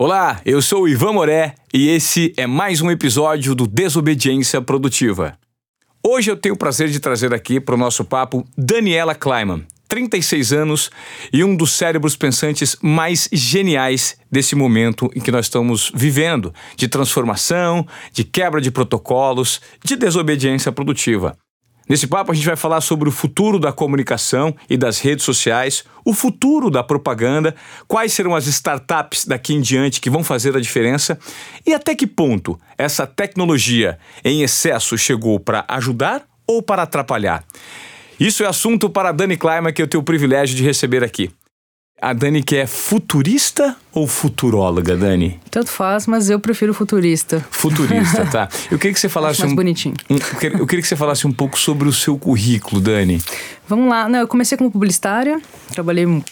Olá, eu sou o Ivan Moré e esse é mais um episódio do Desobediência Produtiva. Hoje eu tenho o prazer de trazer aqui para o nosso papo Daniela Kleiman, 36 anos e um dos cérebros pensantes mais geniais desse momento em que nós estamos vivendo de transformação, de quebra de protocolos, de desobediência produtiva. Nesse papo, a gente vai falar sobre o futuro da comunicação e das redes sociais, o futuro da propaganda, quais serão as startups daqui em diante que vão fazer a diferença e até que ponto essa tecnologia em excesso chegou para ajudar ou para atrapalhar. Isso é assunto para a Dani Kleiman, que eu tenho o privilégio de receber aqui. A Dani que é futurista ou futuróloga, Dani? Tanto faz, mas eu prefiro futurista. Futurista, tá. Eu queria que você falasse mais um, bonitinho. um- eu queria que você falasse um pouco sobre o seu currículo, Dani. Vamos lá. Não, eu comecei como publicitária, trabalhei um-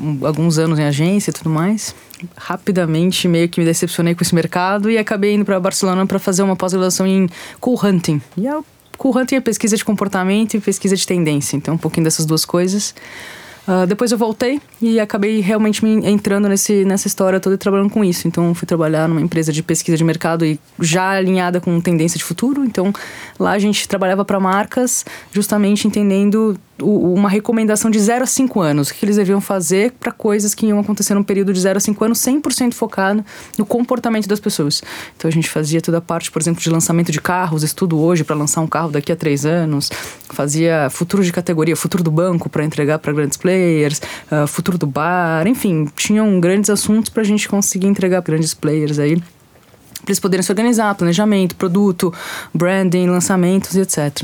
um- alguns anos em agência e tudo mais. Rapidamente, meio que me decepcionei com esse mercado e acabei indo para Barcelona para fazer uma pós-graduação em cool hunting. E a cool hunting é pesquisa de comportamento e pesquisa de tendência, então um pouquinho dessas duas coisas. Ah, depois eu voltei e acabei realmente me entrando nesse, nessa história toda e trabalhando com isso. Então fui trabalhar numa empresa de pesquisa de mercado e já alinhada com tendência de futuro. Então lá a gente trabalhava para marcas, justamente entendendo uma recomendação de 0 a 5 anos, o que eles deviam fazer para coisas que iam acontecer no período de 0 a 5 anos, 100% focado no comportamento das pessoas. Então a gente fazia toda a parte, por exemplo, de lançamento de carros, estudo hoje para lançar um carro daqui a 3 anos, fazia futuro de categoria, futuro do banco para entregar para grandes players, ah, futuro do bar, enfim, tinham grandes assuntos para a gente conseguir entregar grandes players aí para eles poderem se organizar, planejamento, produto, branding, lançamentos e etc.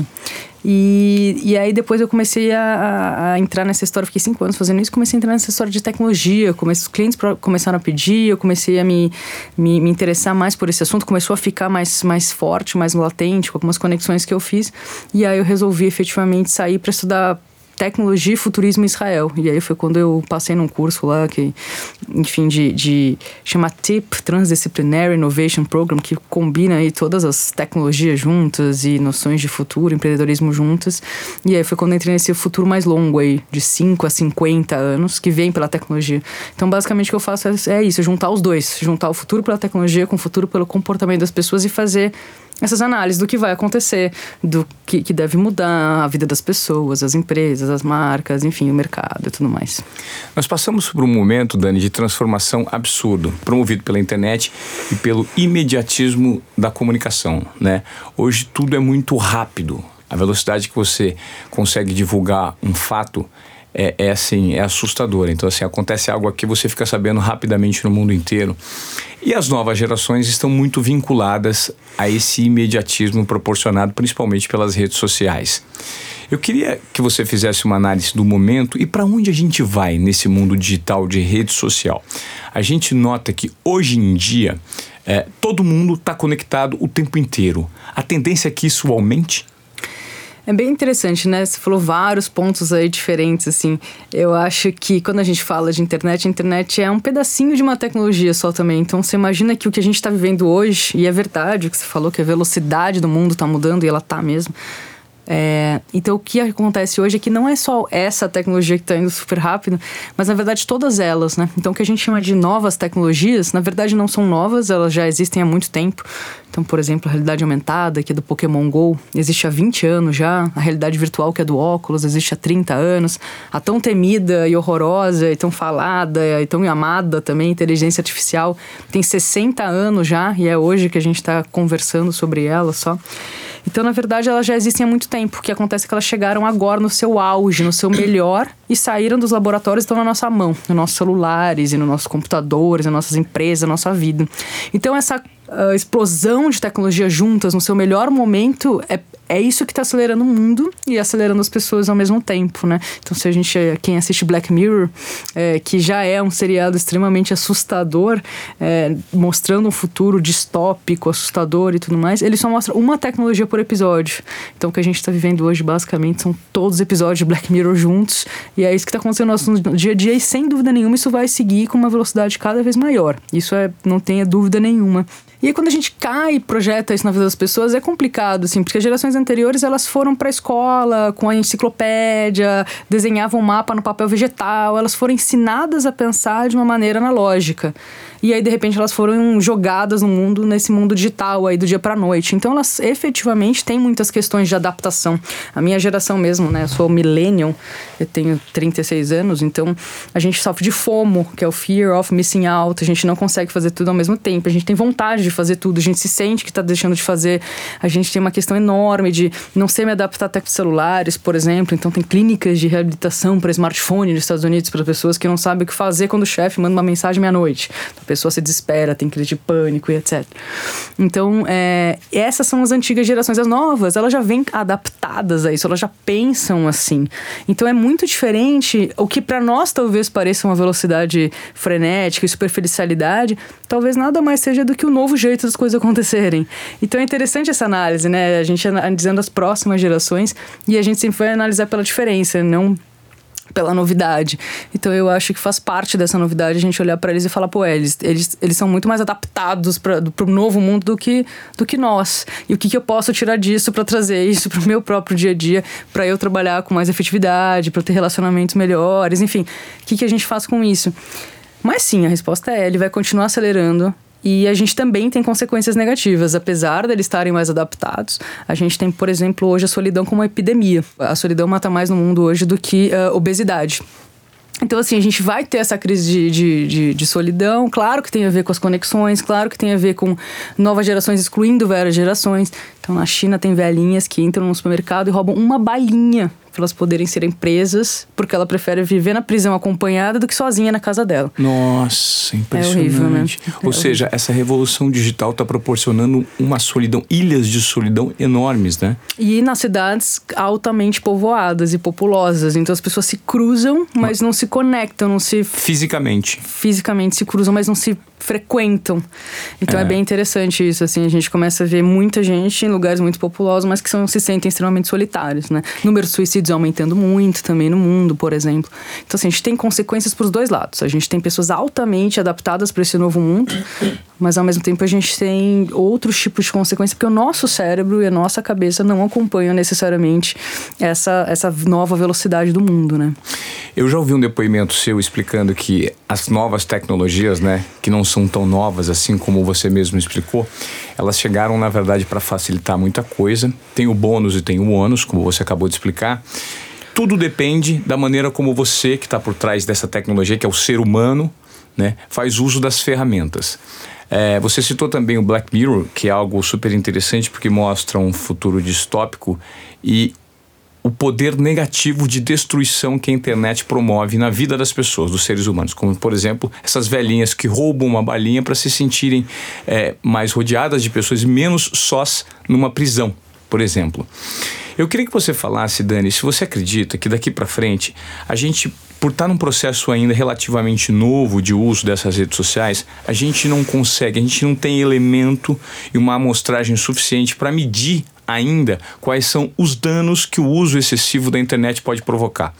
E, e aí depois eu comecei a, a- entrar nessa história, fiquei cinco anos fazendo isso, comecei a entrar nessa história de tecnologia, comecei, os clientes começaram a pedir, eu comecei a me, me, me interessar mais por esse assunto, começou a ficar mais, mais forte, mais latente, com algumas conexões que eu fiz, e aí eu resolvi efetivamente sair para estudar tecnologia e futurismo em Israel. E aí foi quando eu passei num curso lá que, enfim, de, de chama TIP, Transdisciplinary Innovation Program, que combina aí todas as tecnologias juntas e noções de futuro, empreendedorismo juntas. E aí foi quando entrei nesse futuro mais longo aí, de 5 a 50 anos, que vem pela tecnologia. Então, basicamente, o que eu faço é, é isso, juntar os dois. Juntar o futuro pela tecnologia com o futuro pelo comportamento das pessoas e fazer essas análises do que vai acontecer, do que, que deve mudar a vida das pessoas, as empresas, as marcas, enfim, o mercado e tudo mais. Nós passamos por um momento, Dani, de transformação absurdo, promovido pela internet e pelo imediatismo da comunicação, né? Hoje tudo é muito rápido. A velocidade que você consegue divulgar um fato é, é assim, é assustadora. Então, assim, acontece algo aqui, você fica sabendo rapidamente no mundo inteiro. E as novas gerações estão muito vinculadas a esse imediatismo proporcionado principalmente pelas redes sociais. Eu queria que você fizesse uma análise do momento e para onde a gente vai nesse mundo digital de rede social. A gente nota que hoje em dia é, todo mundo está conectado o tempo inteiro. A tendência é que isso aumente? É bem interessante, né? Você falou vários pontos aí diferentes, assim. Eu acho que quando a gente fala de internet, a internet é um pedacinho de uma tecnologia só também. Então você imagina que o que a gente está vivendo hoje, e é verdade o que você falou, que a velocidade do mundo está mudando, e ela tá mesmo. É, então o que acontece hoje é que não é só essa tecnologia que está indo super rápido, mas na verdade todas elas, né? Então o que a gente chama de novas tecnologias, na verdade não são novas, elas já existem há muito tempo. Então, por exemplo, a realidade aumentada, que é do Pokémon GO, existe há 20 anos já. A realidade virtual, que é do óculos, existe há 30 anos. A tão temida e horrorosa, e tão falada, e tão amada também, inteligência artificial, tem 60 anos já, e é hoje que a gente está conversando sobre ela só. Então, na verdade, elas já existem há muito tempo. Que acontece é que elas chegaram agora no seu auge, no seu melhor, e saíram dos laboratórios e estão na nossa mão, nos nossos celulares, e nos nossos computadores, nas nossas empresas, na nossa vida. Então, essa uh, explosão de tecnologia juntas no seu melhor momento é, é isso que está acelerando o mundo e acelerando as pessoas ao mesmo tempo, né? Então, se a gente, quem assiste Black Mirror, é, que já é um seriado extremamente assustador, é, mostrando um futuro distópico, assustador e tudo mais, ele só mostra uma tecnologia por episódio. Então, o que a gente está vivendo hoje, basicamente, são todos os episódios de Black Mirror juntos, e é isso que está acontecendo no nosso dia a dia e sem dúvida nenhuma isso vai seguir com uma velocidade cada vez maior. Isso é, não tenha dúvida nenhuma. E aí, quando a gente cai e projeta isso na vida das pessoas, é complicado, assim, porque as gerações anteriores elas foram para a escola com a enciclopédia, desenhavam um mapa no papel vegetal, elas foram ensinadas a pensar de uma maneira analógica. E aí, de repente, elas foram jogadas no mundo, nesse mundo digital aí do dia para noite. Então, elas efetivamente têm muitas questões de adaptação. A minha geração mesmo, né? Eu sou millennial, eu tenho 36 anos, então a gente sofre de FOMO, que é o Fear of Missing Out. A gente não consegue fazer tudo ao mesmo tempo. A gente tem vontade de fazer tudo, a gente se sente que está deixando de fazer. A gente tem uma questão enorme de não ser me adaptar até com celulares, por exemplo. Então, tem clínicas de reabilitação para smartphone nos Estados Unidos para pessoas que não sabem o que fazer quando o chefe manda uma mensagem meia-noite. Então, pessoa se desespera, tem crise de pânico e etc. Então, é, essas são as antigas gerações. As novas, elas já vêm adaptadas a isso, elas já pensam assim. Então, é muito diferente. O que para nós talvez pareça uma velocidade frenética e superficialidade, talvez nada mais seja do que o novo jeito das coisas acontecerem. Então, é interessante essa análise, né? A gente analisando as próximas gerações e a gente sempre vai analisar pela diferença, não pela novidade. Então eu acho que faz parte dessa novidade a gente olhar para eles e falar, pô, eles, eles, eles são muito mais adaptados para o novo mundo do que, do que nós. E o que, que eu posso tirar disso para trazer isso para o meu próprio dia a dia, para eu trabalhar com mais efetividade, para ter relacionamentos melhores, enfim, o que, que a gente faz com isso? Mas sim, a resposta é: ele vai continuar acelerando e a gente também tem consequências negativas, apesar deles estarem mais adaptados. A gente tem, por exemplo, hoje a solidão como uma epidemia. A solidão mata mais no mundo hoje do que uh, obesidade. Então, assim, a gente vai ter essa crise de, de, de, de, solidão. Claro que tem a ver com as conexões, claro que tem a ver com novas gerações excluindo velhas gerações. Então, na China, tem velhinhas que entram no supermercado e roubam uma balinha para elas poderem serem presas, porque ela prefere viver na prisão acompanhada do que sozinha na casa dela. Nossa, impressionante. É horrível, né? Ou é seja, horrível. essa revolução digital está proporcionando uma solidão, ilhas de solidão enormes, né? E nas cidades altamente povoadas e populosas. Então as pessoas se cruzam, mas não se conectam, não se. Fisicamente. Fisicamente se cruzam, mas não se frequentam. Então é. é. bem interessante isso, assim, a gente começa a ver muita gente lugares muito populosos, mas que são, se sentem extremamente solitários, né? Número de suicídios aumentando muito também no mundo, por exemplo. Então, assim, a gente tem consequências para os dois lados. A gente tem pessoas altamente adaptadas para esse novo mundo, mas ao mesmo tempo a gente tem outros tipos de consequências, porque o nosso cérebro e a nossa cabeça não acompanham necessariamente essa, essa nova velocidade do mundo, né? Eu já ouvi um depoimento seu explicando que as novas tecnologias, né, que não são tão novas assim como você mesmo explicou, elas chegaram na verdade para facilitar muita coisa. Tem o bônus e tem o ônus, como você acabou de explicar. Tudo depende da maneira como você, que está por trás dessa tecnologia, que é o ser humano, né, faz uso das ferramentas. É, você citou também o Black Mirror, que é algo super interessante porque mostra um futuro distópico e o poder negativo de destruição que a internet promove na vida das pessoas, dos seres humanos. Como, por exemplo, essas velhinhas que roubam uma balinha para se sentirem é, mais rodeadas de pessoas e menos sós numa prisão, por exemplo. Eu queria que você falasse, Dani, se você acredita que daqui para frente a gente, por estar num processo ainda relativamente novo de uso dessas redes sociais, a gente não consegue, a gente não tem elemento e uma amostragem suficiente para medir ainda quais são os danos que o uso excessivo da internet pode provocar.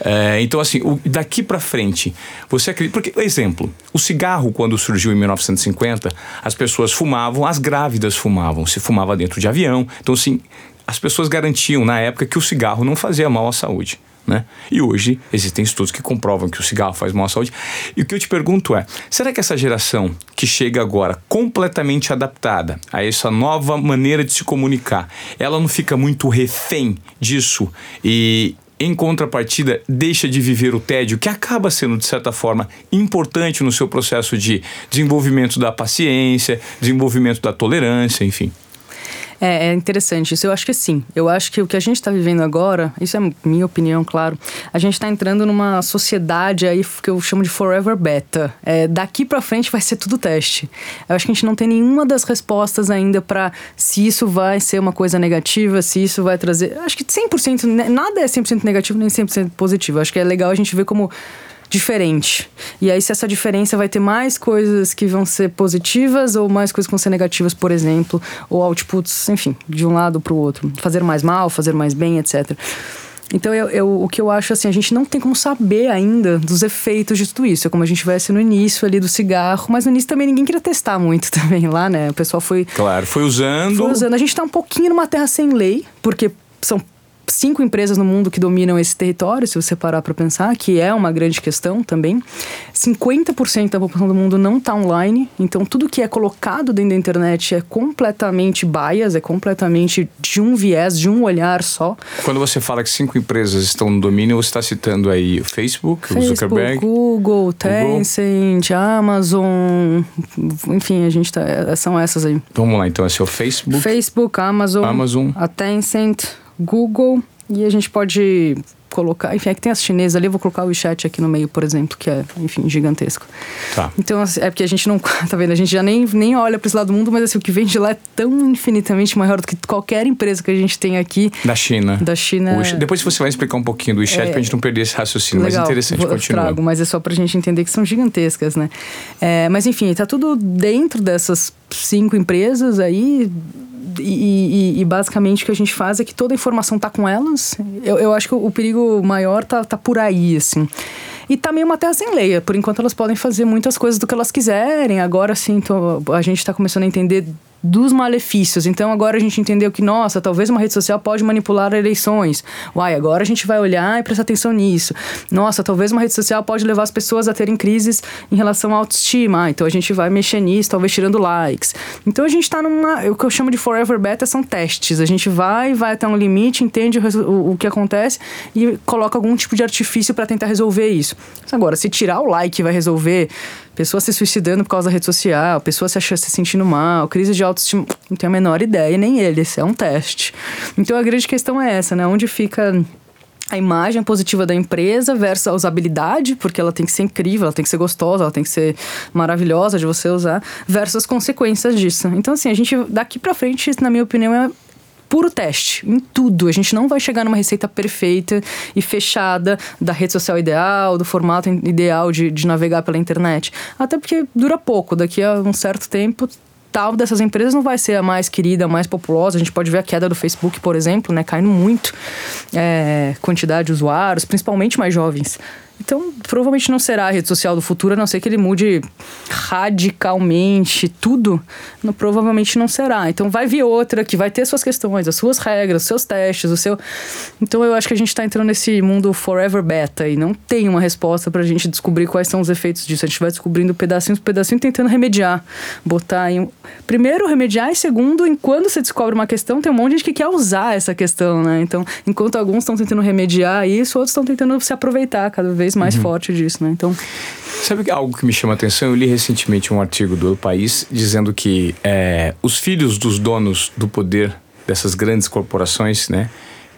É, então, assim, o, daqui para frente, você acredita. Porque, exemplo, o cigarro, quando surgiu em 1950, as pessoas fumavam, as grávidas fumavam, se fumava dentro de avião. Então, assim, as pessoas garantiam na época que o cigarro não fazia mal à saúde. Né? E hoje existem estudos que comprovam que o cigarro faz mal à saúde. E o que eu te pergunto é: será que essa geração que chega agora completamente adaptada a essa nova maneira de se comunicar, ela não fica muito refém disso e em contrapartida, deixa de viver o tédio, que acaba sendo, de certa forma, importante no seu processo de desenvolvimento da paciência, desenvolvimento da tolerância, enfim. É, é, interessante isso. Eu acho que sim. Eu acho que o que a gente está vivendo agora, isso é minha opinião, claro. A gente está entrando numa sociedade aí que eu chamo de forever beta. É, daqui para frente vai ser tudo teste. Eu acho que a gente não tem nenhuma das respostas ainda para se isso vai ser uma coisa negativa, se isso vai trazer. Acho que 100%, nada é 100% negativo nem 100% positivo. Eu acho que é legal a gente ver como diferente. E aí, se essa diferença vai ter mais coisas que vão ser positivas ou mais coisas que vão ser negativas, por exemplo, ou outputs, enfim, de um lado para o outro. Fazer mais mal, fazer mais bem, etc. Então, eu, eu, o que eu acho assim, a gente não tem como saber ainda dos efeitos de tudo isso. É como a gente ser no início ali do cigarro, mas no início também ninguém queria testar muito também lá, né? O pessoal foi. Claro, foi usando. Foi usando. A gente tá um pouquinho numa terra sem lei, porque são cinco empresas no mundo que dominam esse território, se você parar para pensar, que é uma grande questão também. 50% da população do mundo não está online, então tudo que é colocado dentro da internet é completamente bias, é completamente de um viés, de um olhar só. Quando você fala que cinco empresas estão no domínio, você está citando aí o Facebook, Facebook, o Zuckerberg, Google, Tencent, Google. Amazon, enfim, a gente tá, são essas aí. Vamos lá, então esse é o Facebook, Facebook, Amazon, Amazon. a Tencent, Google e a gente pode colocar, enfim, é que tem as chinesas ali, eu vou colocar o WeChat aqui no meio, por exemplo, que é, enfim, gigantesco. Tá. Então, assim, é porque a gente não, tá vendo, a gente já nem, nem olha para esse lado do mundo, mas assim, o que vem de lá é tão infinitamente maior do que qualquer empresa que a gente tem aqui. Da China. Da China. O, depois você vai explicar um pouquinho do WeChat é, pra gente não perder esse raciocínio, legal, mas interessante, vou, continua. Trago, mas é só pra gente entender que são gigantescas, né? É, mas enfim, tá tudo dentro dessas cinco empresas aí, e, e, e, basicamente o que a gente faz é que toda a informação tá com elas. Eu, eu acho que o, o perigo maior tá, tá por aí, assim. E tá meio uma terra sem lei. Por enquanto elas podem fazer muitas coisas do que elas quiserem. Agora sim, a gente está começando a entender dos malefícios. Então agora a gente entendeu que, nossa, talvez uma rede social pode manipular eleições. Uai, agora a gente vai olhar e prestar atenção nisso. Nossa, talvez uma rede social pode levar as pessoas a terem crises em relação à autoestima. Ah, então a gente vai mexer nisso, talvez tirando likes. Então a gente está numa. O que eu chamo de forever beta são testes. A gente vai, vai até um limite, entende o, o, o que acontece e coloca algum tipo de artifício para tentar resolver isso. Agora, se tirar o like vai resolver pessoa se suicidando por causa da rede social, pessoa se, achando, se sentindo mal, crise de autoestima, não tenho a menor ideia, nem ele, isso é um teste. Então a grande questão é essa, né? Onde fica a imagem positiva da empresa versus a usabilidade, porque ela tem que ser incrível, ela tem que ser gostosa, ela tem que ser maravilhosa de você usar, versus as consequências disso. Então, assim, a gente daqui para frente, na minha opinião, é puro teste em tudo. A gente não vai chegar numa receita perfeita e fechada da rede social ideal, do formato ideal de, de navegar pela internet. Até porque dura pouco, daqui a um certo tempo tal dessas empresas não vai ser a mais querida, a mais populosa. A gente pode ver a queda do Facebook, por exemplo, né, caindo muito é, quantidade de usuários, principalmente mais jovens. Então, provavelmente não será a rede social do futuro, a não ser que ele mude radicalmente tudo. Não, provavelmente não será. Então, vai vir outra que vai ter suas questões, as suas regras, os seus testes, o seu. Então, eu acho que a gente está entrando nesse mundo forever beta e não tem uma resposta para a gente descobrir quais são os efeitos disso. A gente vai descobrindo pedacinho por pedacinho, tentando remediar. Botar em. Primeiro, remediar, e segundo, enquanto você descobre uma questão, tem um monte de gente que quer usar essa questão, né? Então, enquanto alguns estão tentando remediar isso, outros estão tentando se aproveitar cada vez mais uhum. forte disso, né? Então. Sabe algo que me chama a atenção? Eu li recentemente um artigo do País dizendo que é, os filhos dos donos do poder dessas grandes corporações, né?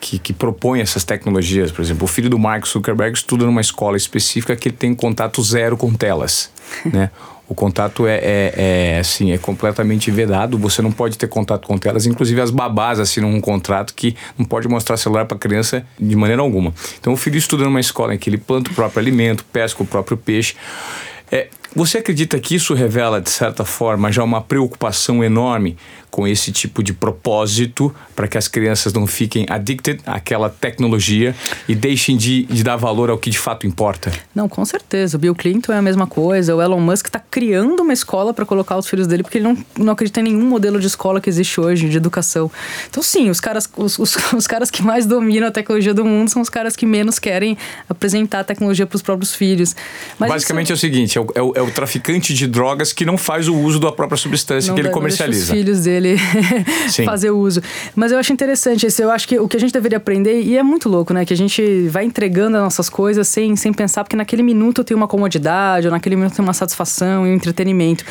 Que, que propõem essas tecnologias. Por exemplo, o filho do Mark Zuckerberg estuda numa escola específica que ele tem contato zero com telas, né? O contato é, é, é, assim, é completamente vedado. Você não pode ter contato com telas. Inclusive as babás assinam um contrato que não pode mostrar celular para criança de maneira alguma. Então o filho estuda numa escola em que ele planta o próprio alimento, pesca o próprio peixe. É, você acredita que isso revela, de certa forma, já uma preocupação enorme com esse tipo de propósito para que as crianças não fiquem addicted àquela tecnologia e deixem de, de, dar valor ao que de fato importa? Não, com certeza. O Bill Clinton é a mesma coisa. O Elon Musk está criando uma escola para colocar os filhos dele porque ele não, não acredita em nenhum modelo de escola que existe hoje, de educação. Então, sim, os caras, os, os, os caras que mais dominam a tecnologia do mundo são os caras que menos querem apresentar a tecnologia para os próprios filhos. Mas Basicamente isso... é o seguinte: é o, é, o, é o, traficante de drogas que não faz o uso da própria substância não que ele comercializa. Os filhos dele ele fazer uso. Mas eu acho interessante esse, eu acho que o que a gente deveria aprender, e é muito louco, né? Que a gente vai entregando as nossas coisas sem, sem pensar, porque naquele minuto tem uma comodidade, ou naquele minuto tem uma satisfação e um entretenimento.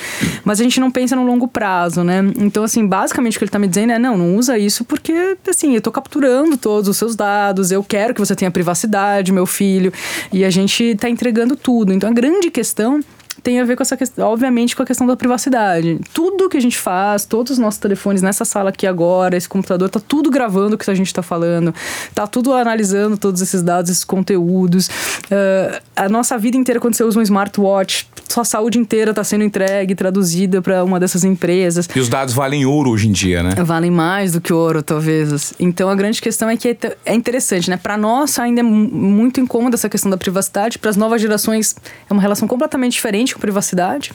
Mas a gente não pensa no longo prazo, né? Então, assim, basicamente o que ele tá me dizendo é: não, não usa isso porque, assim, eu tô capturando todos os seus dados, eu quero que você tenha privacidade, meu filho, e a gente tá entregando tudo. Então, a grande questão tem a ver com essa questão, obviamente, com a questão da privacidade. Tudo que a gente faz, todos os nossos telefones nessa sala aqui agora, esse computador, tá tudo gravando o que a gente tá falando, tá tudo analisando todos esses dados, esses conteúdos. Uh, a nossa vida inteira, quando você usa um smartwatch, sua saúde inteira está sendo entregue, traduzida para uma dessas empresas. E os dados valem ouro hoje em dia, né? Valem mais do que ouro, talvez. Então a grande questão é que é interessante, né? Para nós ainda é muito incômoda essa questão da privacidade, para as novas gerações é uma relação completamente diferente com privacidade.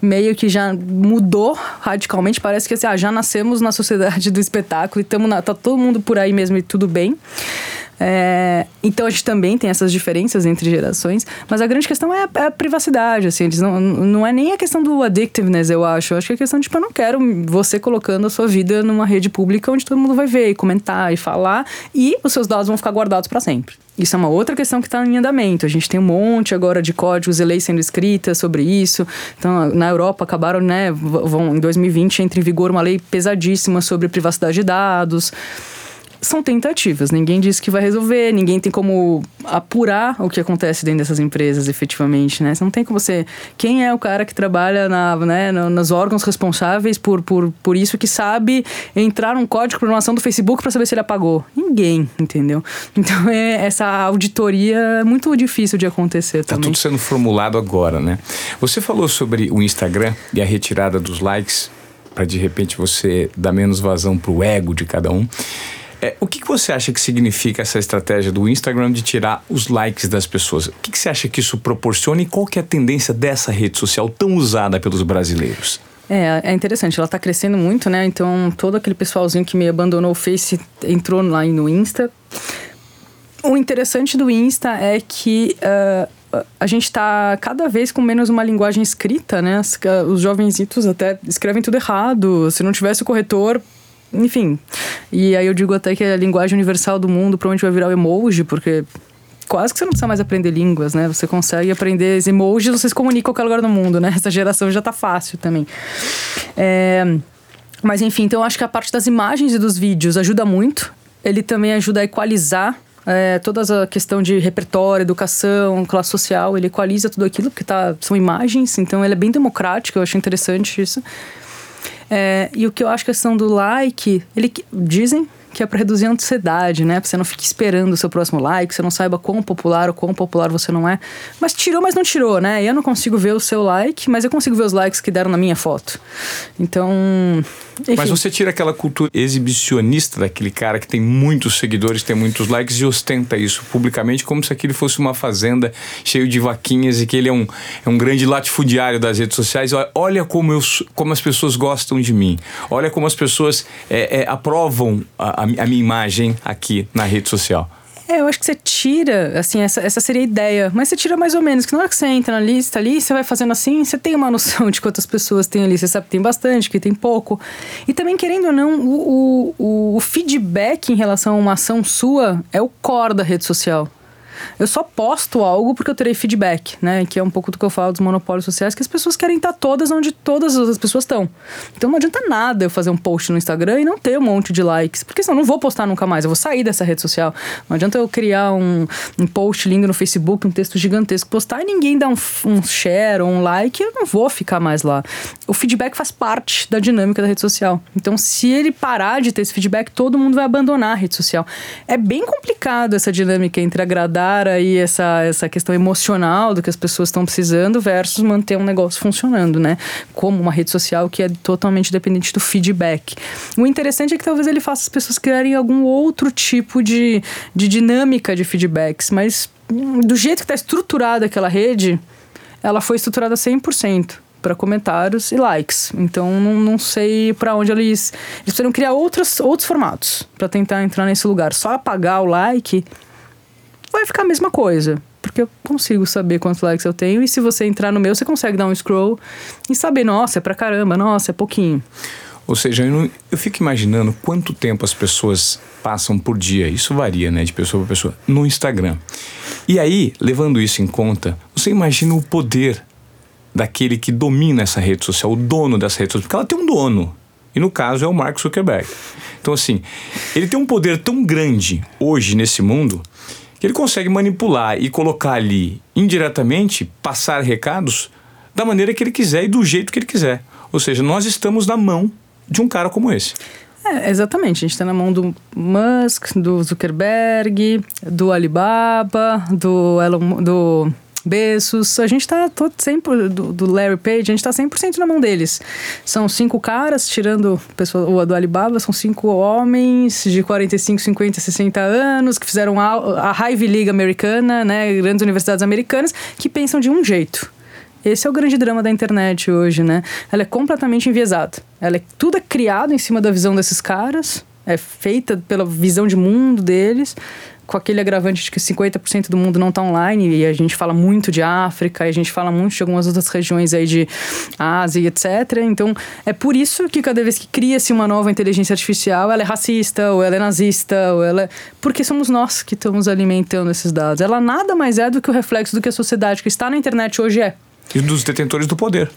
Meio que já mudou radicalmente, parece que assim, ah, já nascemos na sociedade do espetáculo e tamo na, tá todo mundo por aí mesmo e tudo bem. É, então a gente também tem essas diferenças entre gerações, mas a grande questão é a, é a privacidade, assim, eles não, não é nem a questão do addictiveness, eu acho. Eu acho que é a questão de, tipo, eu não quero você colocando a sua vida numa rede pública onde todo mundo vai ver e comentar e falar e os seus dados vão ficar guardados para sempre. Isso é uma outra questão que está em andamento. A gente tem um monte agora de códigos e leis sendo escritas sobre isso. Então, na Europa acabaram, né, vão em 2020 entra em vigor uma lei pesadíssima sobre privacidade de dados são tentativas. Ninguém disse que vai resolver, ninguém tem como apurar o que acontece dentro dessas empresas, efetivamente, né? Você não tem como você... Quem é o cara que trabalha na, né, nos órgãos responsáveis por, por, por isso que sabe entrar num código de programação do Facebook para saber se ele apagou? Ninguém, entendeu? Então, é, essa auditoria é muito difícil de acontecer tá também. Tá tudo sendo formulado agora, né? Você falou sobre o Instagram e a retirada dos likes para de repente você dar menos vazão para o ego de cada um. É, o que, que você acha que significa essa estratégia do Instagram de tirar os likes das pessoas? O que, que você acha que isso proporciona e qual que é a tendência dessa rede social tão usada pelos brasileiros? É, é interessante, ela está crescendo muito, né? Então, todo aquele pessoalzinho que me abandonou o Face entrou lá no Insta. O interessante do Insta é que uh, a gente está cada vez com menos uma linguagem escrita, né? Os jovenzitos até escrevem tudo errado. Se não tivesse o corretor, enfim. E aí eu digo até que é a linguagem universal do mundo provavelmente vai virar o emoji, porque quase que você não precisa mais aprender línguas, né? Você consegue aprender emojis, você se comunica qualquer lugar do mundo, né? Essa geração já tá fácil também. É... Mas enfim, então eu acho que a parte das imagens e dos vídeos ajuda muito. Ele também ajuda a equalizar é, toda a questão de repertório, educação, classe social, ele equaliza tudo aquilo, porque tá, são imagens, então ele é bem democrático, eu acho interessante isso. É, e o que eu acho que a questão do like, ele dizem que é para reduzir a ansiedade, né? Pra você não fique esperando o seu próximo like, você não saiba quão popular ou quão popular você não é. Mas tirou, mas não tirou, né? Eu não consigo ver o seu like, mas eu consigo ver os likes que deram na minha foto. Então. Enfim. Mas você tira aquela cultura exibicionista daquele cara que tem muitos seguidores, tem muitos likes e ostenta isso publicamente como se aquilo fosse uma fazenda cheio de vaquinhas e que ele é um, é um grande latifundiário das redes sociais. Olha como, eu, como as pessoas gostam de mim. Olha como as pessoas é, é, aprovam a, a a, minha imagem aqui na rede social? É, eu acho que você tira, assim, essa, essa seria a ideia. Mas você tira mais ou menos, que na hora que você entra na lista ali, você vai fazendo assim, você tem uma noção de quantas pessoas tem ali. Você sabe que tem bastante, que tem pouco. E também, querendo ou não, o, o, o feedback em relação a uma ação sua é o core da rede social. Eu só posto algo porque eu terei feedback, né? Que é um pouco do que eu falo dos monopólios sociais, que as pessoas querem estar todas onde todas as pessoas estão. Então não adianta nada eu fazer um post no Instagram e não ter um monte de likes, porque senão eu não vou postar nunca mais, eu vou sair dessa rede social. Não adianta eu criar um, um post lindo no Facebook, um texto gigantesco, postar e ninguém dá um, um share ou um like, eu não vou ficar mais lá. O feedback faz parte da dinâmica da rede social. Então, se ele parar de ter esse feedback, todo mundo vai abandonar a rede social. É bem complicado essa dinâmica entre agradar aí essa, essa questão emocional do que as pessoas estão precisando versus manter um negócio funcionando, né? Como uma rede social que é totalmente dependente do feedback. O interessante é que talvez ele faça as pessoas criarem algum outro tipo de, de dinâmica de feedbacks, mas hum, do jeito que está estruturada aquela rede, ela foi estruturada 100% para comentários e likes. Então não, não sei para onde eles eles precisam criar outros outros formatos para tentar entrar nesse lugar. Só apagar o like vai ficar a mesma coisa. Porque eu consigo saber quantos likes eu tenho. E se você entrar no meu, você consegue dar um scroll e saber, nossa, é pra caramba, nossa, é pouquinho. Ou seja, eu, não, eu fico imaginando quanto tempo as pessoas passam por dia. Isso varia, né, de pessoa para pessoa, no Instagram. E aí, levando isso em conta, você imagina o poder daquele que domina essa rede social, o dono dessa rede social, porque ela tem um dono. E no caso é o Mark Zuckerberg. Então, assim, ele tem um poder tão grande hoje nesse mundo que ele consegue manipular e colocar ali indiretamente, passar recados da maneira que ele quiser e do jeito que ele quiser. Ou seja, nós estamos na mão de um cara como esse. É, exatamente. A gente está na mão do Musk, do Zuckerberg, do Alibaba, do Elon, do Bezos, a gente tá todo sempre, do, do Larry Page, a gente tá 100% na mão deles. São cinco caras, tirando pessoa, o do Alibaba, são cinco homens de 45, 50, 60 anos que fizeram a, a League americana, né, grandes universidades americanas, que pensam de um jeito. Esse é o grande drama da internet hoje, né? Ela é completamente enviesada. Ela é tudo é criado em cima da visão desses caras, é feita pela visão de mundo deles, com aquele agravante de que 50% do mundo não está online, e a gente fala muito de África, e a gente fala muito de algumas outras regiões aí de Ásia, etc. Então, é por isso que cada vez que cria-se uma nova inteligência artificial, ela é racista, ou ela é nazista, ou ela é... Porque somos nós que estamos alimentando esses dados. Ela nada mais é do que o reflexo do que a sociedade que está na internet hoje é. E dos detentores do poder.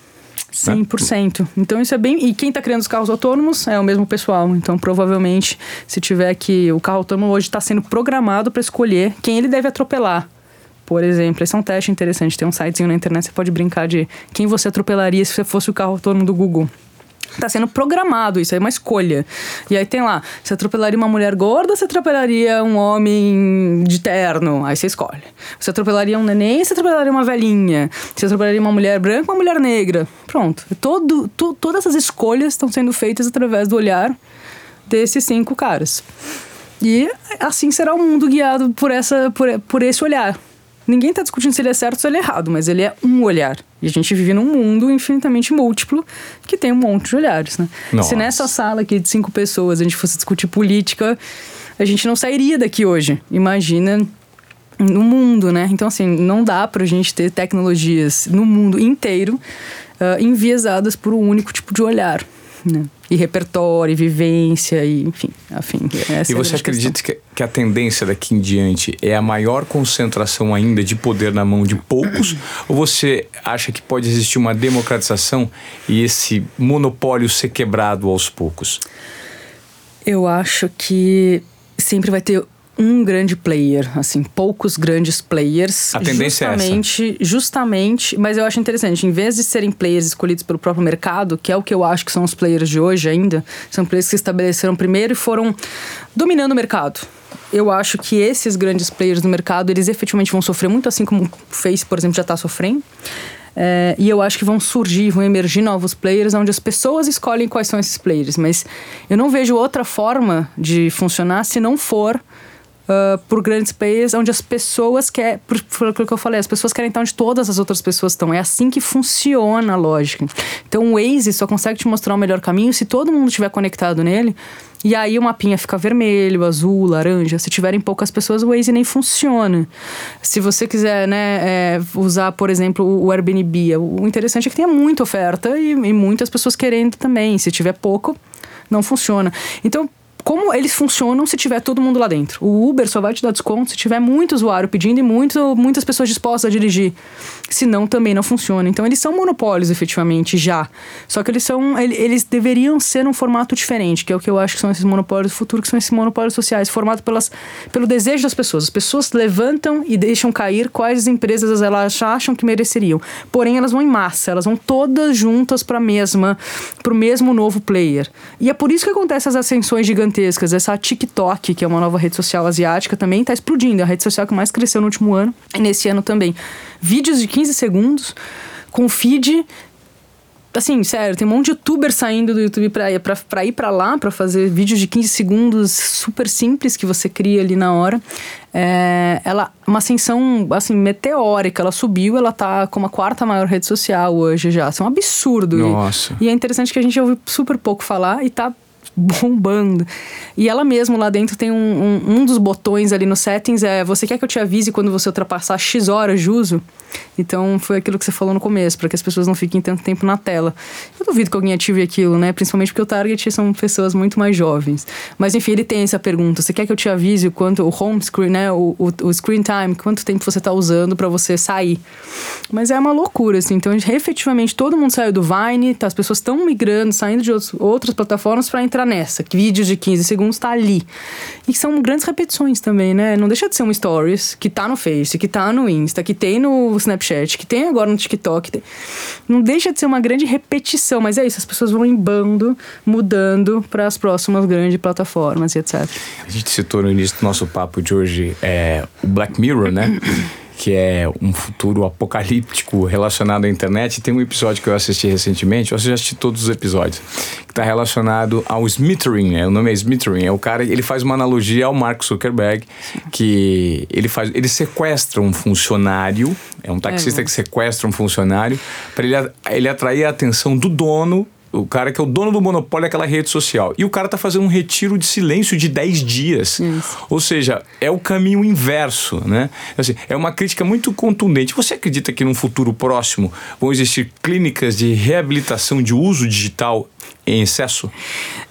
100%. Né? Então isso é bem. E quem está criando os carros autônomos é o mesmo pessoal. Então provavelmente, se tiver que. O carro autônomo hoje está sendo programado para escolher quem ele deve atropelar. Por exemplo, esse é um teste interessante. Tem um sitezinho na internet, você pode brincar de quem você atropelaria se você fosse o carro autônomo do Google. Tá sendo programado, isso é uma escolha. E aí tem lá, você atropelaria uma mulher gorda, você atropelaria um homem de terno, aí você escolhe. Você atropelaria um neném, você atropelaria uma velhinha. Você atropelaria uma mulher branca, uma mulher negra. Pronto. Todo, to, todas essas escolhas estão sendo feitas através do olhar desses cinco caras. E assim será o mundo guiado por, essa, por, por esse olhar. Ninguém está discutindo se ele é certo ou se ele é errado, mas ele é um olhar. E a gente vive num mundo infinitamente múltiplo que tem um monte de olhares, né? Se nessa sala aqui de cinco pessoas a gente fosse discutir política, a gente não sairia daqui hoje. Imagina no mundo, né? Então, assim, não dá pra gente ter tecnologias no mundo inteiro uh, enviesadas por um único tipo de olhar. Né? E repertório, e vivência, e enfim, afim. e você é acredita que, que a tendência daqui em diante é a maior concentração ainda de poder na mão de poucos? ou você acha que pode existir uma democratização e esse monopólio ser quebrado aos poucos? Eu acho que sempre vai ter um grande player, assim, poucos grandes players. A tendência justamente, é essa. Justamente, mas eu acho interessante, em vez de serem players escolhidos pelo próprio mercado, que é o que eu acho que são os players de hoje ainda, são players que se estabeleceram primeiro e foram dominando o mercado. Eu acho que esses grandes players do mercado, eles efetivamente vão sofrer muito, assim como o Face, por exemplo, já está sofrendo. É, e eu acho que vão surgir, vão emergir novos players onde as pessoas escolhem quais são esses players. Mas eu não vejo outra forma de funcionar se não for uh, por grandes players, onde as pessoas querem. Por, por aquilo que eu falei, as pessoas querem estar onde todas as outras pessoas estão. É assim que funciona a lógica. Então o Waze só consegue te mostrar o melhor caminho se todo mundo estiver conectado nele. E aí o mapinha fica vermelho, azul, laranja. Se tiverem poucas pessoas, o Waze nem funciona. Se você quiser né, é, usar, por exemplo, o Airbnb, o interessante é que tenha muita oferta e, e muitas pessoas querendo também. Se tiver pouco, não funciona. Então, como eles funcionam se tiver todo mundo lá dentro. O Uber só vai te dar desconto se tiver muito usuário pedindo e muito, muitas pessoas dispostas a dirigir. Senão também não funciona. Então eles são monopólios efetivamente já. Só que eles são eles deveriam ser um formato diferente, que é o que eu acho que são esses monopólios do futuro, que são esses monopólios sociais, formado pelas, pelo desejo das pessoas. As pessoas levantam e deixam cair quais empresas elas acham que mereceriam. Porém elas vão em massa, elas vão todas juntas para mesma, para o mesmo novo player. E é por isso que acontecem as ascensões gigantes gigantescas. Essa TikTok, que é uma nova rede social asiática, também está explodindo. É a rede social que mais cresceu no último ano e nesse ano também. Vídeos de 15 segundos com feed assim, sério, tem um monte de youtuber saindo do YouTube pra, pra, pra ir pra lá, pra fazer vídeos de 15 segundos super simples que você cria ali na hora. É, ela, uma ascensão, assim, meteórica. Ela subiu, ela tá como a quarta maior rede social hoje já. Isso é um absurdo. Nossa. E, e é interessante que a gente ouve super pouco falar e tá bombando. E ela mesmo lá dentro tem um, um, um, dos botões ali no settings é você quer que eu te avise quando você ultrapassar X horas de uso? Então foi aquilo que você falou no começo, para que as pessoas não fiquem tanto tempo na tela. Eu duvido que alguém ative aquilo, né? Principalmente porque o target são pessoas muito mais jovens. Mas enfim, ele tem essa pergunta: você quer que eu te avise o quanto o home screen, né? O, o, o screen time, quanto tempo você está usando para você sair? Mas é uma loucura, assim. Então, efetivamente, todo mundo saiu do Vine, tá? as pessoas estão migrando, saindo de outros, outras plataformas para entrar nessa. Vídeos de 15 segundos tá ali. E são grandes repetições também, né? Não deixa de ser um stories que tá no Face, que tá no Insta, que tem no Snapchat, que tem agora no TikTok. Tem... Não deixa de ser uma grande repetição, mas é isso, as pessoas vão em bando, mudando para as próximas grandes plataformas e etc. A gente citou no início do nosso papo de hoje é, o Black Mirror, né? Que é um futuro apocalíptico relacionado à internet. Tem um episódio que eu assisti recentemente, eu assisti todos os episódios, que está relacionado ao Smithering, né? o nome é Smithering, é o cara, ele faz uma analogia ao Mark Zuckerberg, que ele faz, ele sequestra um funcionário, é um taxista é, que sequestra um funcionário para ele, ele atrair a atenção do dono o cara que é o dono do monopólio daquela rede social. E o cara tá fazendo um retiro de silêncio de 10 dias. Isso. Ou seja, é o caminho inverso, né? Assim, é uma crítica muito contundente. Você acredita que num futuro próximo vão existir clínicas de reabilitação de uso digital em excesso?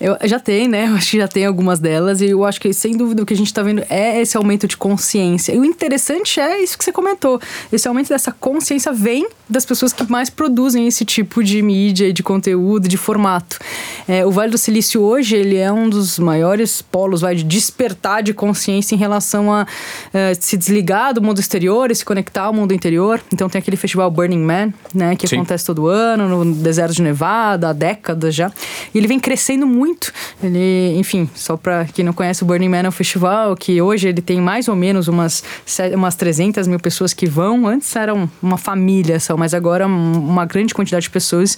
Eu, já tem, né? Eu acho que já tem algumas delas. E eu acho que, sem dúvida, o que a gente está vendo é esse aumento de consciência. E o interessante é isso que você comentou. Esse aumento dessa consciência vem das pessoas que mais produzem esse tipo de mídia, de conteúdo, de formato. É, o Vale do Silício hoje, ele é um dos maiores polos vai, de despertar de consciência em relação a uh, se desligar do mundo exterior e se conectar ao mundo interior. Então tem aquele festival Burning Man, né? Que Sim. acontece todo ano no deserto de Nevada, há décadas já. E ele vem crescendo muito. Ele, enfim, só para quem não conhece, o Burning Man é um festival que hoje ele tem mais ou menos umas, umas 300 mil pessoas que vão. Antes eram uma família só, mas agora uma grande quantidade de pessoas.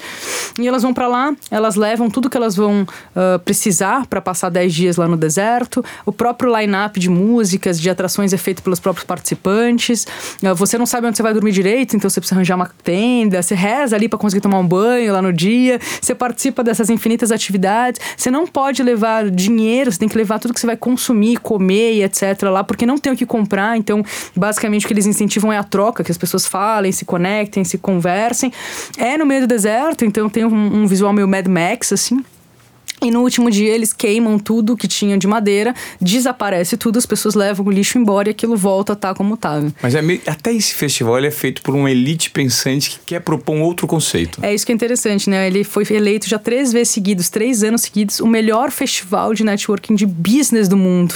E elas vão para lá, elas levam tudo que elas vão uh, precisar para passar 10 dias lá no deserto. O próprio line-up de músicas, de atrações é feito pelos próprios participantes. Uh, você não sabe onde você vai dormir direito, então você precisa arranjar uma tenda. Você reza ali para conseguir tomar um banho lá no dia. Você participa dessas infinitas atividades. Você não pode levar dinheiro, você tem que levar tudo que você vai consumir, comer e etc. lá, porque não tem o que comprar. Então, basicamente, o que eles incentivam é a troca, que as pessoas falem, se conectem, se conversem. É no meio do deserto, então tem um, um visual meio Mad Max, assim. E no último dia eles queimam tudo que tinha de madeira, desaparece tudo, as pessoas levam o lixo embora e aquilo volta a estar tá como estava. Mas é meio, até esse festival é feito por uma elite pensante que quer propor um outro conceito. É isso que é interessante, né? Ele foi eleito já três vezes seguidos, três anos seguidos, o melhor festival de networking de business do mundo.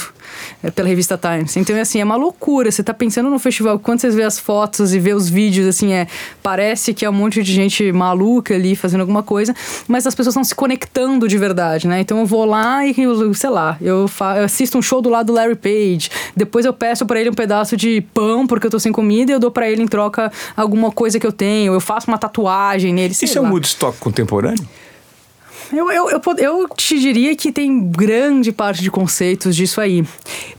É, pela revista Times. Então, é assim, é uma loucura. Você tá pensando no festival, quando você vê as fotos e vê os vídeos, assim, é parece que é um monte de gente maluca ali fazendo alguma coisa, mas as pessoas estão se conectando de verdade, né? Então eu vou lá e, sei lá, eu, eu assisto um show do lado do Larry Page, depois eu peço para ele um pedaço de pão porque eu tô sem comida e eu dou para ele em troca alguma coisa que eu tenho, eu faço uma tatuagem nele. Isso lá. é um Woodstock contemporâneo? Eu, eu, eu, eu, te diria que tem grande parte de conceitos disso aí.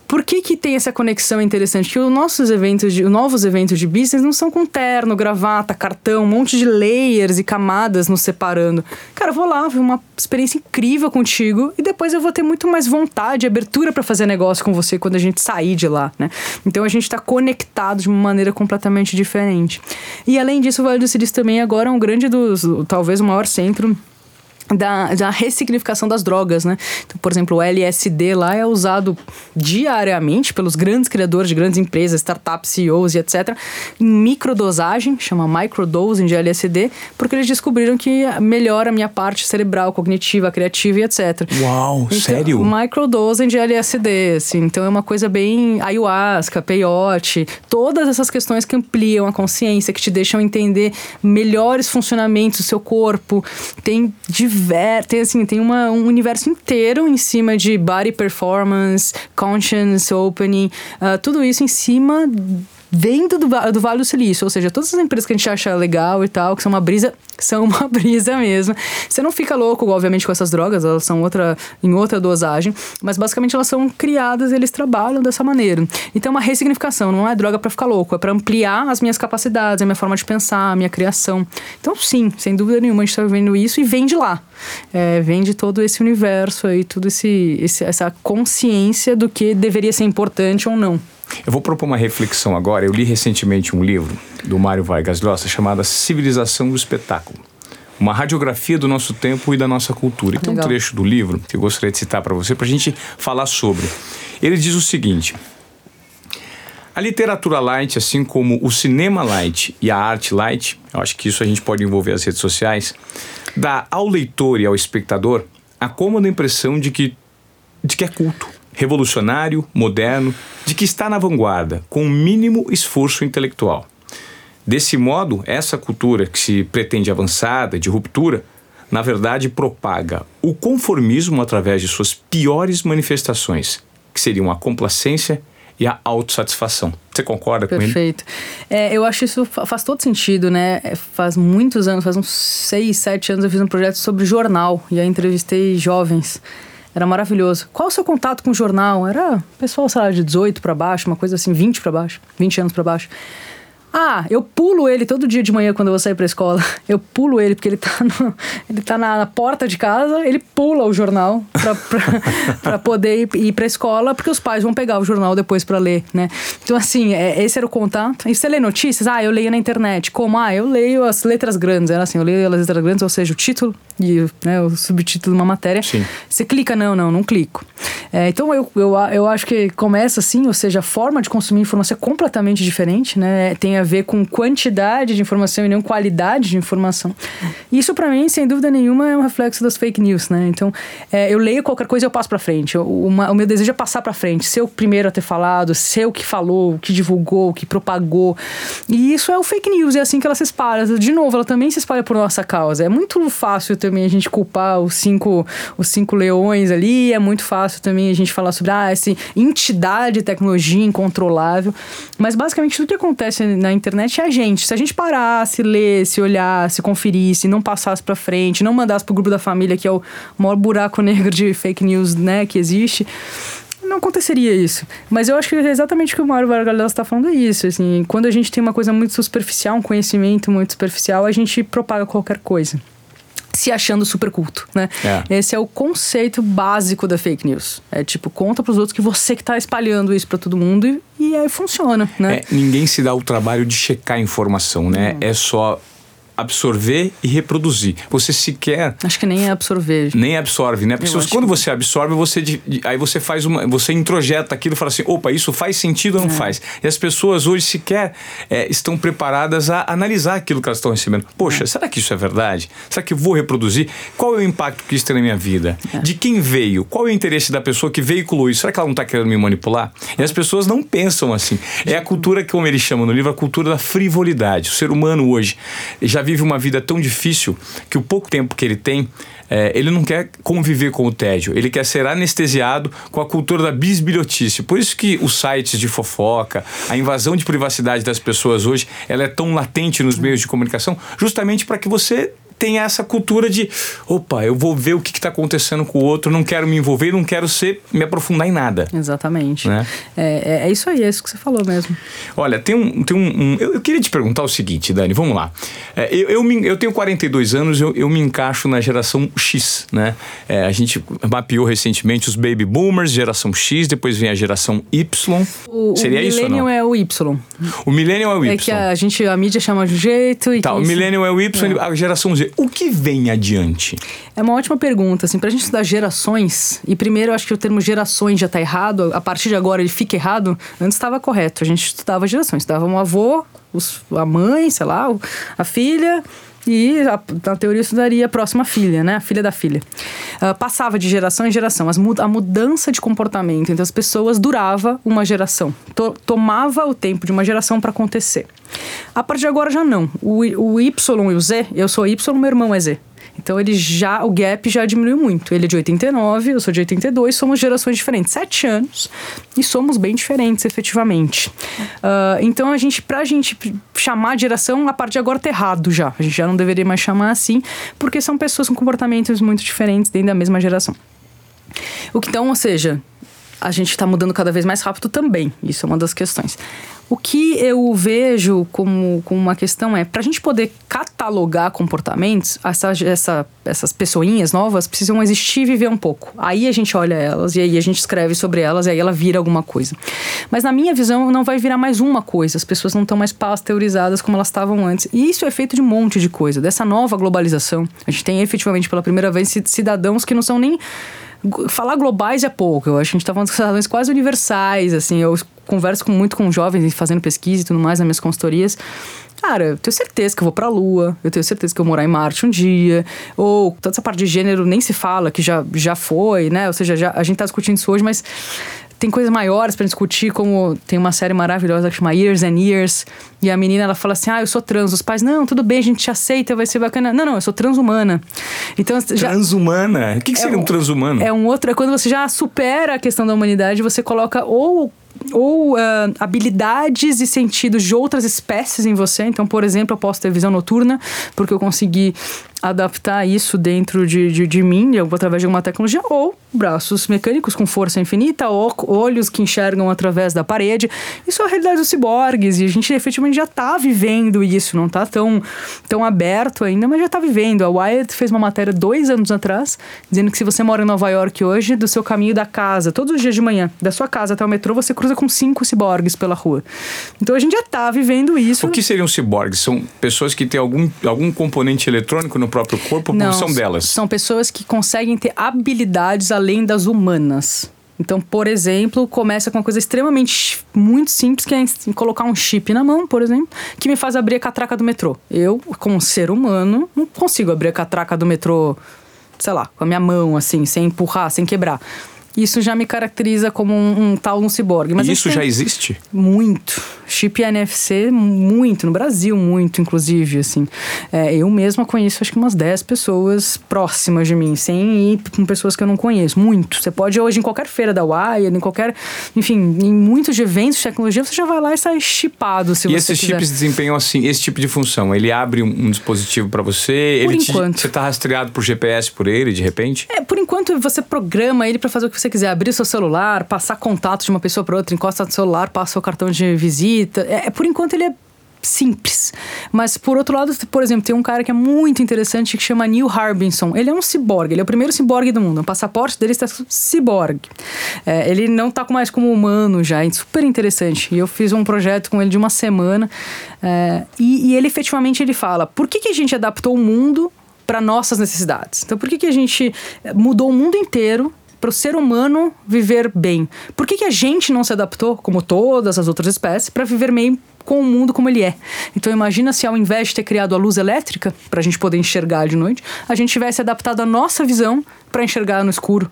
Por que, que tem essa conexão interessante? Que os nossos eventos, de, os novos eventos de business não são com terno, gravata, cartão, um monte de layers e camadas nos separando. Cara, eu vou lá, ver uma experiência incrível contigo e depois eu vou ter muito mais vontade, abertura para fazer negócio com você quando a gente sair de lá, né? Então a gente está conectado de uma maneira completamente diferente. E além disso, o Vale do Silício também agora é um grande dos, talvez o maior centro da, da ressignificação das drogas, né? Então, por exemplo, o LSD lá é usado diariamente pelos grandes criadores de grandes empresas, startups, CEOs e etc. em microdosagem, chama microdosing de LSD, porque eles descobriram que melhora a minha parte cerebral, cognitiva, criativa e etc. Uau, então, sério? Microdosing de LSD, assim, então é uma coisa bem ayahuasca, peyote, todas essas questões que ampliam a consciência, que te deixam entender melhores funcionamentos do seu corpo, tem diversos tem assim, tem uma, um universo inteiro em cima de body performance, conscience opening, uh, tudo isso em cima vendo do, do Vale do Silício, ou seja, todas as empresas que a gente acha legal e tal, que são uma brisa, são uma brisa mesmo. Você não fica louco, obviamente, com essas drogas, elas são outra, em outra dosagem, mas basicamente elas são criadas, eles trabalham dessa maneira. Então, é uma ressignificação, não é droga para ficar louco, é para ampliar as minhas capacidades, a minha forma de pensar, a minha criação. Então, sim, sem dúvida nenhuma, a gente está vendo isso e vem de lá. É, vem de todo esse universo aí, tudo esse, esse, essa consciência do que deveria ser importante ou não. Eu vou propor uma reflexão agora. Eu li recentemente um livro do Mário Vargas Llosa chamado Civilização do Espetáculo. Uma radiografia do nosso tempo e da nossa cultura. E tem um trecho do livro que eu gostaria de citar para você, para a gente falar sobre. Ele diz o seguinte: a literatura light, assim como o cinema light e a arte light, eu acho que isso a gente pode envolver as redes sociais, dá ao leitor e ao espectador a cômoda impressão de que, de que é culto revolucionário, moderno, de que está na vanguarda, com o mínimo esforço intelectual. Desse modo, essa cultura que se pretende avançada, de ruptura, na verdade propaga o conformismo através de suas piores manifestações, que seriam a complacência e a autossatisfação. Você concorda Perfeito. com ele? Perfeito. É, eu acho isso faz todo sentido, né? É, faz muitos anos, faz uns seis, sete anos eu fiz um projeto sobre jornal e aí entrevistei jovens. Era maravilhoso. Qual o seu contato com o jornal? Era pessoal, sei lá, de 18 para baixo, uma coisa assim, 20 para baixo, 20 anos para baixo. Ah, eu pulo ele todo dia de manhã quando eu vou sair pra escola. Eu pulo ele, porque ele tá, no, ele tá na, na, porta de casa, ele pula o jornal pra, pra, pra poder ir, ir pra escola, porque os pais vão pegar o jornal depois pra ler, né? Então, assim, é, esse era o contato. E você lê notícias? Ah, eu leio na internet. Como? Ah, eu leio as letras grandes. Era assim, eu leio as letras grandes, ou seja, o título e né, o subtítulo de uma matéria. Sim. Você clica? Não, não, não clico. É, então, eu, eu, eu acho que começa assim, ou seja, a forma de consumir informação é completamente diferente, né? Tem a ver com quantidade de informação e não qualidade de informação. Isso, para mim, sem dúvida nenhuma, é um reflexo das fake news, né? Então, é, eu leio qualquer coisa e eu passo para frente. O, uma, o meu desejo é passar para frente, ser o primeiro a ter falado, ser o que falou, o que divulgou, o que propagou. E isso é o fake news, é assim que ela se espalha. De novo, ela também se espalha por nossa causa. É muito fácil também a gente culpar os cinco, os cinco leões ali, é muito fácil também a gente falar sobre ah, essa entidade de tecnologia incontrolável. Mas basicamente tudo que acontece na internet é a gente. Se a gente parasse, lesse, olhasse, conferisse, não passasse para frente, não mandasse pro grupo da família, que é o maior buraco negro de fake news, né, que existe, não aconteceria isso. Mas eu acho que exatamente o que o Mário Vargas está falando é isso. Assim, quando a gente tem uma coisa muito superficial, um conhecimento muito superficial, a gente propaga qualquer coisa se achando super culto, né? É. Esse é o conceito básico da fake news. É tipo, conta para os outros que você que tá espalhando isso para todo mundo e, e, aí funciona, né? É, ninguém se dá o trabalho de checar a informação, né? Hum. É só absorver e reproduzir. Você sequer. Acho que nem é absorver. Nem absorve, né? Porque quando que... você absorve, você aí você faz uma. Você introjeta aquilo e fala assim: opa, isso faz sentido ou não é. faz? E as pessoas hoje sequer é, estão preparadas a analisar aquilo que elas estão recebendo. Poxa, é. será que isso é verdade? Será que eu vou reproduzir? Qual é o impacto que isso tem na minha vida? É. De quem veio? Qual é o interesse da pessoa que veiculou isso? Será que ela não está querendo me manipular? E as pessoas não pensam assim. É a cultura, como ele chama no livro, a cultura da frivolidade. O ser humano hoje já vive uma vida tão difícil que o pouco tempo que ele tem, é, ele não quer conviver com o tédio, ele quer ser anestesiado com a cultura da bisbilhotice. Por isso que os sites de fofoca, a invasão de privacidade das pessoas hoje, ela é tão latente nos meios de comunicação, justamente para que você tem essa cultura de opa, eu vou ver o que está acontecendo com o outro, não quero me envolver, não quero ser, me aprofundar em nada. Exatamente. Né? É, é, é isso aí, é isso que você falou mesmo. Olha, tem um. Tem um, um eu, eu, queria te perguntar o seguinte, Dani, vamos lá. É, eu, eu, me, eu tenho 42 anos, eu, eu me encaixo na geração X, né? É, a gente mapeou recentemente os baby boomers, geração X, depois vem a geração Y. O, Seria o isso? O millennial é o Y. O millennial é o Y. É que a, gente, a mídia chama de um jeito e. Tá, o isso... millennial é o Y, é. a geração Z o que vem adiante? É uma ótima pergunta, assim, pra gente estudar gerações, e primeiro eu acho que o termo gerações já tá errado, a partir de agora ele fica errado, antes estava correto, a gente estudava gerações, estudava um avô, os, a mãe, sei lá, a filha, e na teoria estudaria a próxima filha, né? A filha da filha. Uh, passava de geração em geração. As, a mudança de comportamento entre as pessoas durava uma geração. To, tomava o tempo de uma geração para acontecer. A partir de agora já não. O, o Y e o Z, eu sou Y, meu irmão é Z. Então ele já, o gap já diminuiu muito. Ele é de 89, eu sou de 82, somos gerações diferentes, sete anos e somos bem diferentes, efetivamente. Uh, então a gente, pra gente chamar de geração, a partir de agora tá errado já. A gente já não deveria mais chamar assim, porque são pessoas com comportamentos muito diferentes dentro da mesma geração. O que então, ou seja, a gente está mudando cada vez mais rápido também. Isso é uma das questões. O que eu vejo como, como uma questão é, para a gente poder catalogar comportamentos, essa, essa, essas pessoinhas novas precisam existir e viver um pouco. Aí a gente olha elas e aí a gente escreve sobre elas e aí ela vira alguma coisa. Mas na minha visão, não vai virar mais uma coisa. As pessoas não estão mais pasteurizadas como elas estavam antes. E isso é feito de um monte de coisa. Dessa nova globalização, a gente tem efetivamente pela primeira vez cidadãos que não são nem falar globais é pouco. Eu acho que a gente tá falando de cidadãos quase universais, assim. Eu converso com, muito com jovens fazendo pesquisa e tudo mais nas minhas consultorias. Cara, eu tenho certeza que eu vou pra Lua, eu tenho certeza que eu vou morar em Marte um dia. Ou toda essa parte de gênero nem se fala, que já, já foi, né? Ou seja, já, a gente tá discutindo isso hoje, mas tem coisas maiores para discutir, como tem uma série maravilhosa que chama Years and Years, e a menina ela fala assim: "Ah, eu sou trans". Os pais: "Não, tudo bem, a gente te aceita, vai ser bacana". Não, não, eu sou transhumana. Então, já, transhumana? O que, que seria é um, um transhumano? É um outro, é quando você já supera a questão da humanidade, você coloca ou ou uh, habilidades e sentidos de outras espécies em você. Então, por exemplo, eu posso ter visão noturna, porque eu consegui adaptar isso dentro de, de, de mim, através de alguma tecnologia, ou braços mecânicos com força infinita, ou olhos que enxergam através da parede. Isso é a realidade dos ciborgues, e a gente efetivamente já está vivendo isso, não está tão, tão aberto ainda, mas já está vivendo. A Wired fez uma matéria dois anos atrás, dizendo que se você mora em Nova York hoje, do seu caminho da casa, todos os dias de manhã, da sua casa até o metrô, você cruza com cinco ciborgues pela rua. Então a gente já está vivendo isso. O que seriam ciborgues? São pessoas que têm algum, algum componente eletrônico no próprio corpo ou são delas? São pessoas que conseguem ter habilidades além das humanas. Então, por exemplo, começa com uma coisa extremamente muito simples, que é colocar um chip na mão, por exemplo, que me faz abrir a catraca do metrô. Eu, como ser humano, não consigo abrir a catraca do metrô, sei lá, com a minha mão, assim, sem empurrar, sem quebrar. Isso já me caracteriza como um, um tal um ciborgue. Mas isso já existe? Muito. Chip NFC, muito. No Brasil, muito, inclusive, assim. É, eu mesma conheço, acho que umas 10 pessoas próximas de mim, sem ir com pessoas que eu não conheço. Muito. Você pode hoje, em qualquer feira da Wired, em qualquer... Enfim, em muitos eventos de tecnologia, você já vai lá e sai chipado, se e você esses quiser. chips desempenham, assim, esse tipo de função? Ele abre um, um dispositivo para você? Por ele enquanto. Te, você está rastreado por GPS por ele, de repente? É, por enquanto você programa ele para fazer o que você quiser. Abrir seu celular, passar contato de uma pessoa para outra, encosta no celular, passa o cartão de visita. É, por enquanto ele é simples. Mas por outro lado, por exemplo, tem um cara que é muito interessante que chama Neil Harbinson. Ele é um ciborgue, ele é o primeiro ciborgue do mundo. O passaporte dele está ciborgue. É, ele não está mais como humano já, é super interessante. E eu fiz um projeto com ele de uma semana é, e, e, ele efetivamente ele fala: por que, que a gente adaptou o mundo para nossas necessidades? Então, por que, que a gente mudou o mundo inteiro para o ser humano viver bem. Por que, que a gente não se adaptou, como todas as outras espécies, para viver bem com o mundo como ele é. Então imagina se ao invés de ter criado a luz elétrica para a gente poder enxergar de noite, a gente tivesse adaptado a nossa visão para enxergar no escuro.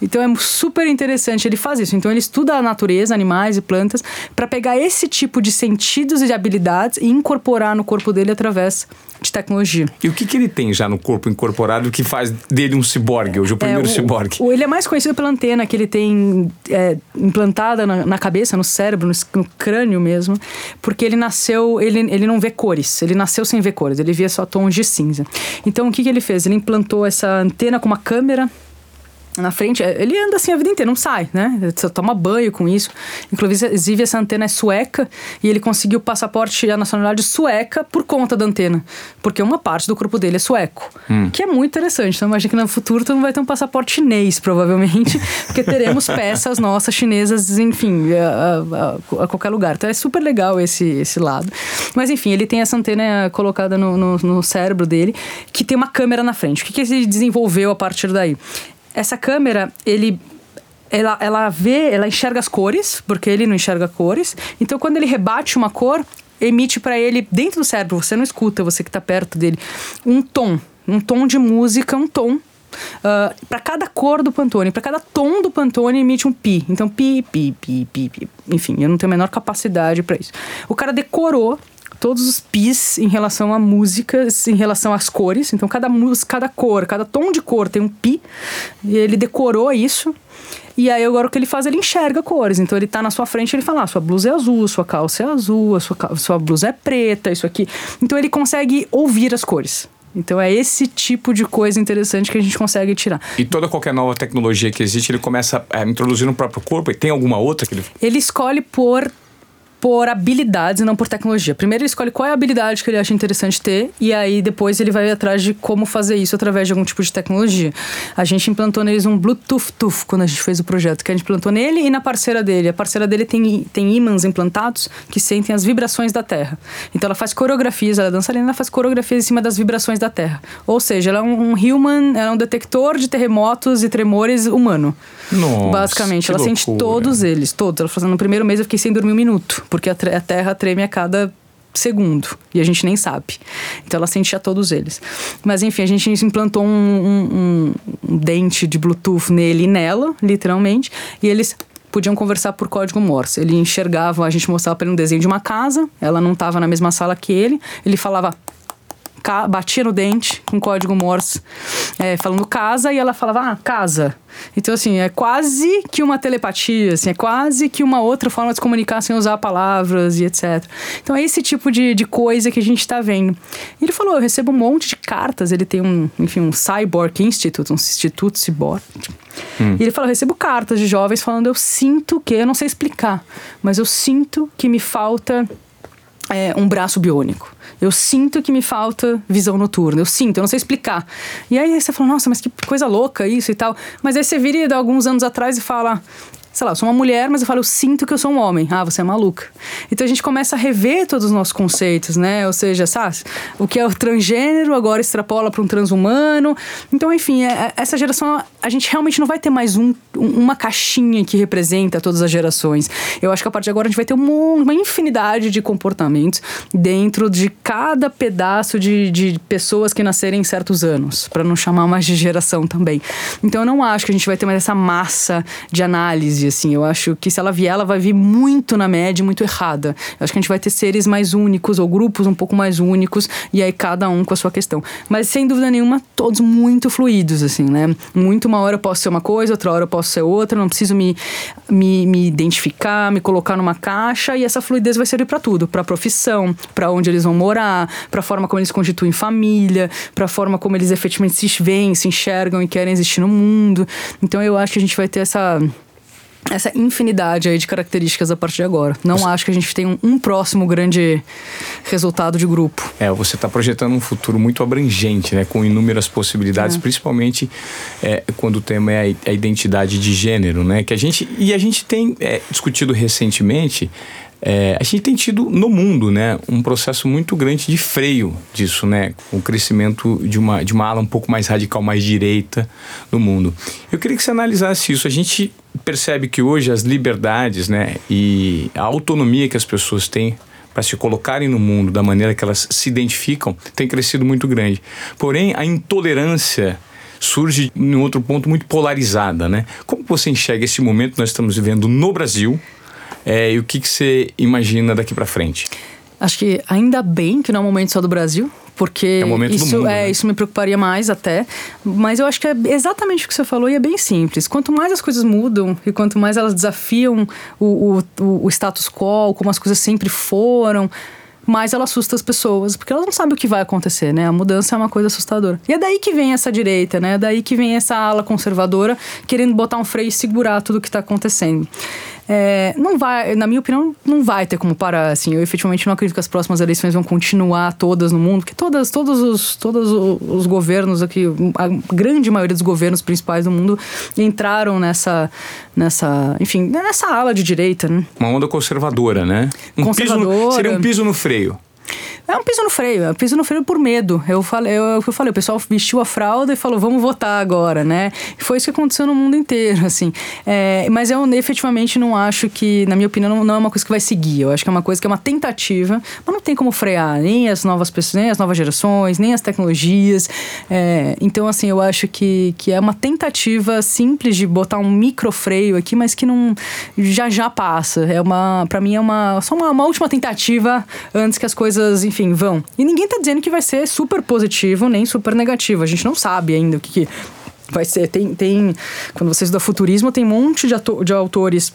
Então é super interessante, ele faz isso. Então ele estuda a natureza, animais e plantas, para pegar esse tipo de sentidos e de habilidades e incorporar no corpo dele através de tecnologia. E o que, que ele tem já no corpo incorporado que faz dele um ciborgue, hoje o primeiro é, o, ciborgue? O, ele é mais conhecido pela antena que ele tem é, implantada na, na, cabeça, no cérebro, no, no, crânio mesmo, porque ele nasceu, ele, ele não vê cores, ele nasceu sem ver cores, ele via só tons de cinza. Então o que, que ele fez? Ele implantou essa antena com uma câmera na frente, é, ele anda assim a vida inteira, não sai, né? Ele só toma banho com isso. Inclusive, essa antena é sueca e ele conseguiu o passaporte e a nacionalidade sueca por conta da antena, porque uma parte do corpo dele é sueco, hum. que é muito interessante. Então, imagina que no futuro tu não vai ter um passaporte chinês, provavelmente, porque teremos peças nossas chinesas, enfim, a, a, a, qualquer lugar. Então, é super legal esse, esse lado. Mas, enfim, ele tem essa antena colocada no, no, no cérebro dele, que tem uma câmera na frente. O que, que ele desenvolveu a partir daí? Essa câmera, ele ela, ela vê, ela enxerga as cores, porque ele não enxerga cores. Então, quando ele rebate uma cor, emite para ele, dentro do cérebro, você não escuta, você que está perto dele, um tom. Um tom de música, um tom. Uh, para cada cor do Pantone, para cada tom do Pantone emite um pi. Então, pi, pi, pi, pi, pi. Enfim, eu não tenho a menor capacidade para isso. O cara decorou todos os pis em relação a músicas, em relação às cores. Então, cada música, cada cor, cada tom de cor tem um pi. E ele decorou isso. E aí, agora o que ele faz, ele enxerga cores. Então, ele tá na sua frente, ele fala: ah, sua blusa é azul, sua calça é azul, a sua, sua blusa é preta, isso aqui. Então, ele consegue ouvir as cores. Então é esse tipo de coisa interessante que a gente consegue tirar. E toda qualquer nova tecnologia que existe, ele começa a introduzir no próprio corpo e tem alguma outra que ele. Ele escolhe por por habilidades e não por tecnologia. Primeiro ele escolhe qual é a habilidade que ele acha interessante ter e aí depois ele vai atrás de como fazer isso através de algum tipo de tecnologia. A gente implantou neles um Bluetooth Tuf quando a gente fez o projeto, que a gente implantou nele e na parceira dele. A parceira dele tem, tem ímãs implantados que sentem as vibrações da Terra. Então ela faz coreografias, ela é dançarina, ela faz coreografias em cima das vibrações da Terra. Ou seja, ela é um, um human, ela é um detector de terremotos e tremores humano. Nossa, Basicamente, ela loucura. sente todos eles, todos. Ela falou, no primeiro mês eu fiquei sem dormir um minuto porque a, a Terra treme a cada segundo e a gente nem sabe. Então ela sentia todos eles. Mas enfim, a gente implantou um, um, um, dente de Bluetooth nele e nela, literalmente, e eles podiam conversar por código Morse. Ele enxergava, a gente mostrava para ele um desenho de uma casa, ela não estava na mesma sala que ele, ele falava batia no dente com código Morse, é, falando casa, e ela falava, ah, casa. Então, assim, é quase que uma telepatia, assim, é quase que uma outra forma de se comunicar sem usar palavras e etc. Então, é esse tipo de, de coisa que a gente está vendo. E ele falou: eu recebo um monte de cartas, ele tem um, enfim, um Cyborg Institute, um Instituto Cyborg. Hum. E ele falou: eu recebo cartas de jovens falando, eu sinto que, eu não sei explicar, mas eu sinto que me falta é, um braço biônico. Eu sinto que me falta visão noturna. Eu sinto, eu não sei explicar. E aí você fala, nossa, mas que coisa louca isso e tal. Mas aí você vira de alguns anos atrás e fala, sei lá, eu sou uma mulher, mas eu falo, eu sinto que eu sou um homem. Ah, você é maluca. Então a gente começa a rever todos os nossos conceitos, né? Ou seja, sabe, o que é o transgênero agora extrapola para um transhumano. Então, enfim, é, é, essa geração, a gente realmente não vai ter mais um, uma caixinha que representa todas as gerações. Eu acho que a partir de agora a gente vai ter uma, uma infinidade de comportamentos dentro de cada pedaço de, de pessoas que nascerem em certos anos, para não chamar mais de geração também. Então eu não acho que a gente vai ter mais essa massa de análise assim. Eu acho que se ela vier, ela vai vir muito na média, muito errada. Eu acho que a gente vai ter seres mais únicos ou grupos um pouco mais únicos e aí cada um com a sua questão. Mas sem dúvida nenhuma, todos muito fluidos, assim, né? Muito uma hora eu posso ser uma coisa, outra hora eu posso ser outra, não preciso me, me, me identificar, me colocar numa caixa e essa fluidez vai servir para tudo, para profissão, para onde eles vão morar, para a forma como eles constituem família, para a forma como eles efetivamente se veem, se enxergam e querem existir no mundo. Então eu acho que a gente vai ter essa essa infinidade aí de características a partir de agora. Não você... acho que a gente tem um, um, próximo grande resultado de grupo. É, você está projetando um futuro muito abrangente, né? Com inúmeras possibilidades, é. principalmente é, quando o tema é a, identidade de gênero, né? Que a gente, e a gente tem é, discutido recentemente é, a gente tem tido no mundo né, um processo muito grande de freio disso, né, com o crescimento de uma, de uma ala um pouco mais radical, mais direita no mundo. Eu queria que você analisasse isso. A gente percebe que hoje as liberdades né, e a autonomia que as pessoas têm para se colocarem no mundo da maneira que elas se identificam tem crescido muito grande. Porém, a intolerância surge em outro ponto muito polarizada, né? Como você enxerga esse momento que nós estamos vivendo no Brasil? É, e o que, que você imagina daqui para frente? Acho que ainda bem que não é um momento só do Brasil, porque é isso, mundo, é, né? isso me preocuparia mais até. Mas eu acho que é exatamente o que você falou e é bem simples. Quanto mais as coisas mudam e quanto mais elas desafiam o, o, o status quo, como as coisas sempre foram, mais ela assusta as pessoas, porque elas não sabem o que vai acontecer, né? A mudança é uma coisa assustadora. E é daí que vem essa direita, né? É daí que vem essa ala conservadora querendo botar um freio e segurar tudo o que está acontecendo. É, não vai, na minha opinião, não vai ter como parar. Assim, eu efetivamente não acredito que as próximas eleições vão continuar todas no mundo, porque todas, todos os, todos os governos aqui, a grande maioria dos governos principais do mundo entraram nessa, nessa, enfim, nessa ala de direita, né? Uma onda conservadora, né? Um conservadora. Piso no, seria um piso no freio. É um piso no freio, é um piso no freio por medo. Eu falei, eu, eu falei, o pessoal vestiu a fralda e falou, vamos votar agora, né? Foi isso que aconteceu no mundo inteiro, assim. É, mas eu efetivamente não acho que, na minha opinião, não, não, é uma coisa que vai seguir. Eu acho que é uma coisa que é uma tentativa, mas não tem como frear nem as novas pessoas, nem as novas gerações, nem as tecnologias. É, então, assim, eu acho que, que é uma tentativa simples de botar um micro freio aqui, mas que não já já passa. É uma, para mim é uma só uma, uma última tentativa antes que as coisas vão. E ninguém tá dizendo que vai ser super positivo nem super negativo. A gente não sabe ainda o que, que vai ser. Tem, tem. Quando você estuda futurismo, tem um monte de, de autores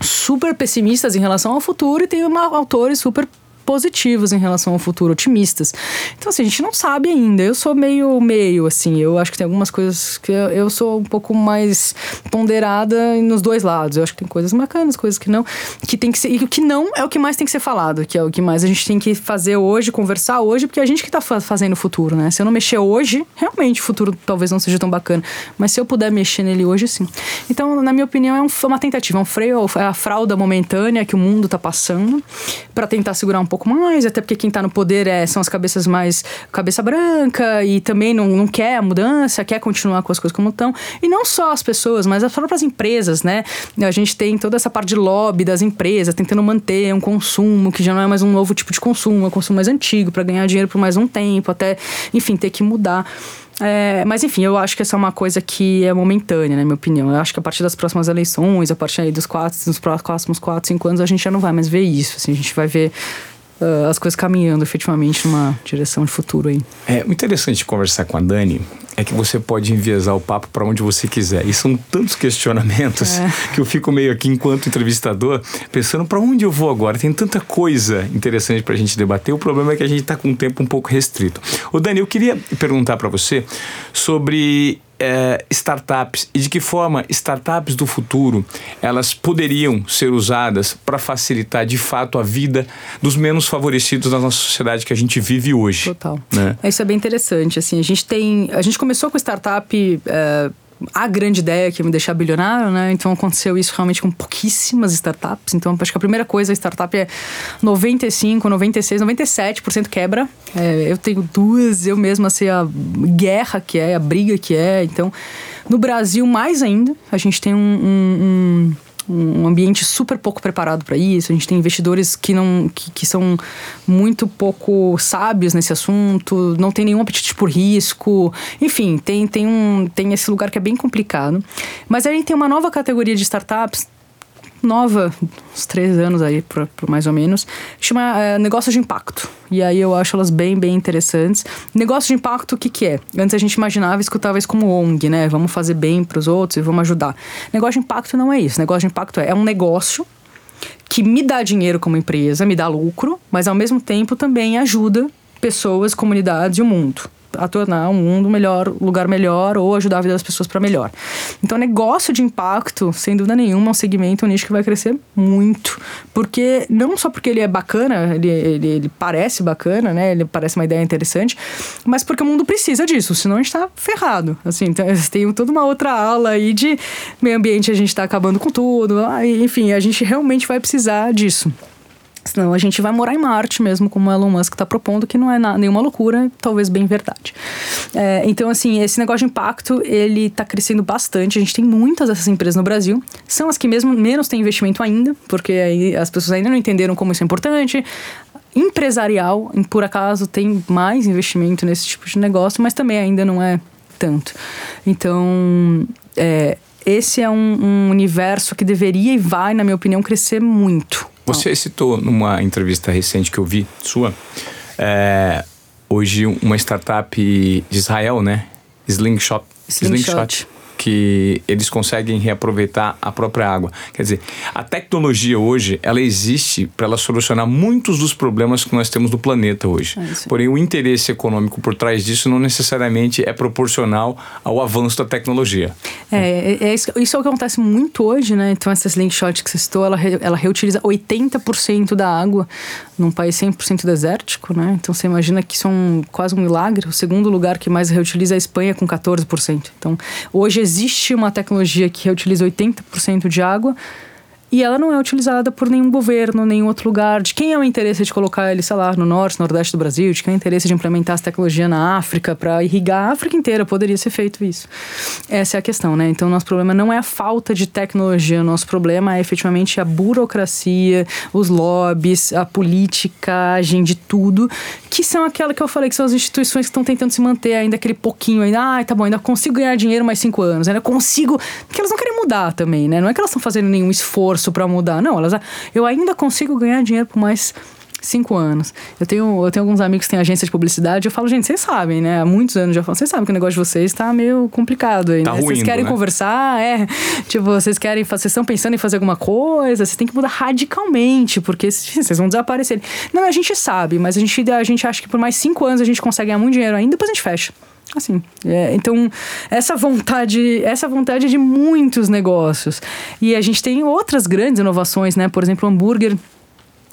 super pessimistas em relação ao futuro e tem uma, autores super positivos em relação ao futuro, otimistas. Então, assim, a gente não sabe ainda. Eu sou meio, meio, assim. Eu acho que tem algumas coisas que eu, eu sou um pouco mais ponderada nos dois lados. Eu acho que tem coisas bacanas, coisas que não. Que tem que ser. E o que não é o que mais tem que ser falado, que é o que mais a gente tem que fazer hoje, conversar hoje, porque é a gente que tá fazendo o futuro, né? Se eu não mexer hoje, realmente o futuro talvez não seja tão bacana. Mas se eu puder mexer nele hoje, sim. Então, na minha opinião, é um, uma tentativa, é um freio, é a fralda momentânea que o mundo tá passando para tentar segurar um pouco pouco mais, até porque quem está no poder é, são as cabeças mais cabeça branca e também não, não quer a mudança, quer continuar com as coisas como estão. E não só as pessoas, mas as próprias empresas, né? A gente tem toda essa parte de lobby das empresas tentando manter um consumo que já não é mais um novo tipo de consumo, é um consumo mais antigo para ganhar dinheiro por mais um tempo, até, enfim, ter que mudar. É, mas enfim, eu acho que essa é uma coisa que é momentânea, na minha opinião. Eu acho que a partir das próximas eleições, a partir dos quatro, dos próximos quatro, cinco anos, a gente já não vai mais ver isso. Assim, a gente vai ver uh, as coisas caminhando efetivamente numa direção de futuro aí. É muito interessante conversar com a Dani, é que você pode enviesar o papo para onde você quiser. E são tantos questionamentos é. que eu fico meio aqui enquanto entrevistador pensando para onde eu vou agora. Tem tanta coisa interessante para a gente debater. O problema é que a gente está com um tempo um pouco restrito. O Dani, eu queria perguntar para você sobre é, startups e de que forma startups do futuro elas poderiam ser usadas para facilitar de fato a vida dos menos favorecidos da nossa sociedade que a gente vive hoje. Total. Né? Isso é bem interessante. Assim, a gente tem, a gente começou com startup é, a grande ideia que ia me deixar bilionário, né? Então aconteceu isso realmente com pouquíssimas startups. Então acho que a primeira coisa, a startup é 95, 96, 97% quebra. É, eu tenho duas, eu mesma sei a guerra que é, a briga que é. Então, no Brasil, mais ainda, a gente tem um, um, um um ambiente super pouco preparado para isso. A gente tem investidores que não que, que, são muito pouco sábios nesse assunto, não tem nenhum apetite por risco. Enfim, tem, tem, um, tem esse lugar que é bem complicado. Mas a gente tem uma nova categoria de startups nova, uns três anos aí, por, mais ou menos, chama é, Negócios de Impacto. E aí eu acho elas bem, bem interessantes. Negócio de impacto, o que, que é? Antes a gente imaginava e escutava isso como ONG, né? Vamos fazer bem para os outros e vamos ajudar. Negócio de impacto não é isso. Negócio de impacto é, é um negócio que me dá dinheiro como empresa, me dá lucro, mas ao mesmo tempo também ajuda pessoas, comunidades e o mundo a tornar o mundo melhor, lugar melhor ou ajudar a vida das pessoas para melhor. Então, negócio de impacto, sem dúvida nenhuma, é um segmento, um nicho que vai crescer muito. Porque, não só porque ele é bacana, ele, ele, ele parece bacana, né? Ele parece uma ideia interessante, mas porque o mundo precisa disso, senão a gente tá ferrado. Assim, então, tem toda uma outra aula aí de meio ambiente, a gente tá acabando com tudo. Enfim, a gente realmente vai precisar disso. Senão a gente vai morar em Marte mesmo, como o Elon Musk está propondo, que não é nenhuma loucura, talvez bem verdade. É, então, assim, esse negócio de impacto, ele está crescendo bastante. A gente tem muitas dessas empresas no Brasil. São as que mesmo menos têm investimento ainda, porque aí as pessoas ainda não entenderam como isso é importante. Empresarial, por acaso, tem mais investimento nesse tipo de negócio, mas também ainda não é tanto. Então, é, esse é um, um universo que deveria e vai, na minha opinião, crescer muito você citou numa entrevista recente que eu vi sua, é, hoje uma startup de Israel, né? Slingshot. Slingshot. Slingshot que eles conseguem reaproveitar a própria água. Quer dizer, a tecnologia hoje, ela existe para ela solucionar muitos dos problemas que nós temos no planeta hoje. É Porém, o interesse econômico por trás disso não necessariamente é proporcional ao avanço da tecnologia. É, é, é isso, isso, é o que acontece muito hoje, né? Então, essa slingshot que você citou, ela, ela reutiliza 80% da água num país 100% desértico, né? Então, você imagina que isso é um, quase um milagre. O segundo lugar que mais reutiliza é a Espanha, com 14%. Então, hoje existe uma tecnologia que reutiliza 80% de água e ela não é utilizada por nenhum governo, nenhum outro lugar. De quem é o interesse de colocar ele, sei lá, no norte, nordeste do Brasil? De quem é o interesse de implementar essa tecnologia na África para irrigar a África inteira? Poderia ser feito isso. Essa é a questão, né? Então, nosso problema não é a falta de tecnologia, nosso problema é efetivamente a burocracia, os lobbies, a politicagem de tudo, que são aquela que eu falei, que são as instituições que estão tentando se manter ainda aquele pouquinho ainda. Ah, tá bom, ainda consigo ganhar dinheiro mais cinco anos, ainda consigo. Porque elas não querem mudar também, né? Não é que elas estão fazendo nenhum esforço esforço para mudar. Não, elas, eu ainda consigo ganhar dinheiro por mais cinco anos. Eu tenho, eu tenho alguns amigos que têm agência de publicidade. Eu falo, gente, vocês sabem, né? Há muitos anos já falo, vocês sabem que o negócio de vocês está meio complicado aí, tá né? Ruindo, vocês querem né? conversar, é. Tipo, vocês querem, vocês estão pensando em fazer alguma coisa, vocês têm que mudar radicalmente, porque vocês vão desaparecer. Não, a gente sabe, mas a gente, a gente acha que por mais cinco anos a gente consegue ganhar muito dinheiro ainda, depois a gente fecha. Assim, é, então essa vontade, essa vontade de muitos negócios. E a gente tem outras grandes inovações, né? Por exemplo, o hambúrguer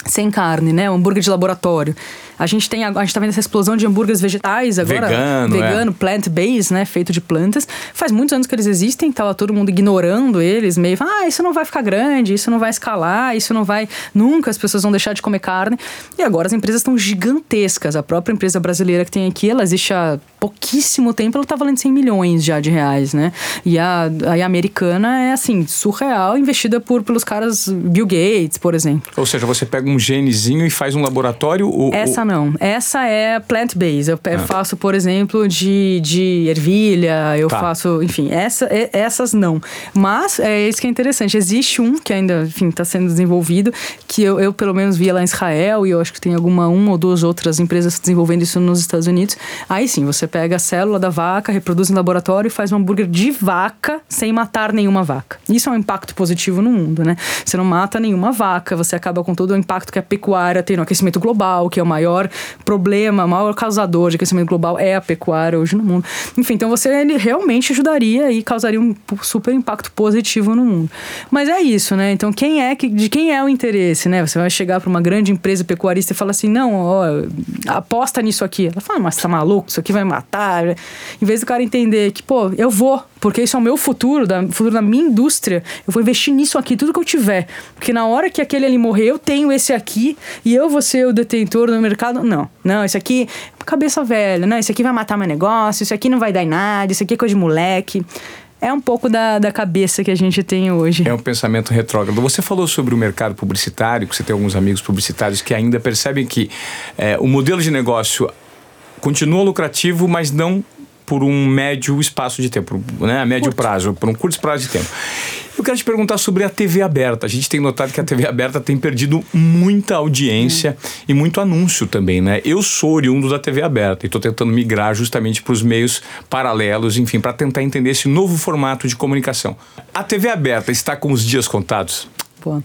sem carne, né? O hambúrguer de laboratório. A gente tem a gente tá vendo essa explosão de hambúrgueres vegetais agora. Vegano, vegano é. plant-based, né? Feito de plantas. Faz muitos anos que eles existem, tava todo mundo ignorando eles, meio, ah, isso não vai ficar grande, isso não vai escalar, isso não vai. Nunca as pessoas vão deixar de comer carne. E agora as empresas estão gigantescas. A própria empresa brasileira que tem aqui, ela existe há pouquíssimo tempo, ela tá valendo 100 milhões já de reais, né? E a, a americana é assim, surreal, investida por, pelos caras Bill Gates, por exemplo. Ou seja, você pega um genezinho e faz um laboratório? Ou, Essa não. Essa é plant-based. Eu ah. faço, por exemplo, de, de ervilha, eu tá. faço, enfim, essa, essas não. Mas é isso que é interessante. Existe um que ainda, enfim, está sendo desenvolvido, que eu, eu pelo menos via lá em Israel, e eu acho que tem alguma uma ou duas outras empresas desenvolvendo isso nos Estados Unidos. Aí sim, você pega a célula da vaca, reproduz em laboratório e faz um hambúrguer de vaca sem matar nenhuma vaca. Isso é um impacto positivo no mundo, né? Você não mata nenhuma vaca, você acaba com todo o impacto que a pecuária tem no aquecimento global, que é o maior problema, o maior causador de aquecimento global é a pecuária hoje no mundo. Enfim, então você ele realmente ajudaria e causaria um super impacto positivo no mundo. Mas é isso, né? Então quem é que de quem é o interesse, né? Você vai chegar para uma grande empresa pecuarista e falar assim: "Não, ó, aposta nisso aqui". Ela fala: "Mas tá maluco? Isso aqui vai matar". Em vez do cara entender que, pô, eu vou, porque isso é o meu futuro, da, futuro da minha indústria, eu vou investir nisso aqui, tudo que eu tiver. Porque na hora que aquele ali morrer, eu tenho esse aqui e eu vou ser o detentor do mercado. Não, não, esse aqui, cabeça velha, não, esse aqui vai matar meu negócio, isso aqui não vai dar em nada, isso aqui é coisa de moleque é um pouco da, da cabeça que a gente tem hoje. É um pensamento retrógrado. Você falou sobre o mercado publicitário, que você tem alguns amigos publicitários que ainda percebem que é, o modelo de negócio continua lucrativo, mas não por um médio espaço de tempo, né? médio curto. prazo, por um curto prazo de tempo. Eu quero te perguntar sobre a TV aberta. A gente tem notado que a TV aberta tem perdido muita audiência hum. e muito anúncio também, né? Eu sou oriundo da TV aberta e estou tentando migrar justamente para os meios paralelos, enfim, para tentar entender esse novo formato de comunicação. A TV aberta está com os dias contados? Pô.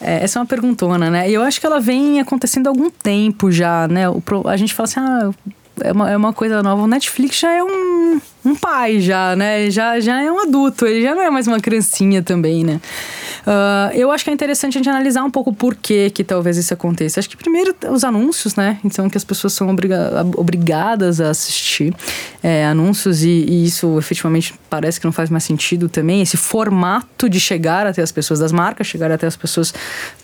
É, essa é uma perguntona, né? E eu acho que ela vem acontecendo há algum tempo já, né? O, a gente fala assim, ah, é uma, é uma coisa nova. O Netflix já é um, um pai, já, né? Já, já é um adulto, ele já não é mais uma criancinha também, né? Uh, eu acho que é interessante a gente analisar um pouco por que, que talvez isso aconteça. Acho que primeiro os anúncios, né? Então que as pessoas são obriga obrigadas a assistir é, anúncios e, e, isso efetivamente parece que não faz mais sentido também. Esse formato de chegar até as pessoas das marcas, chegar até as pessoas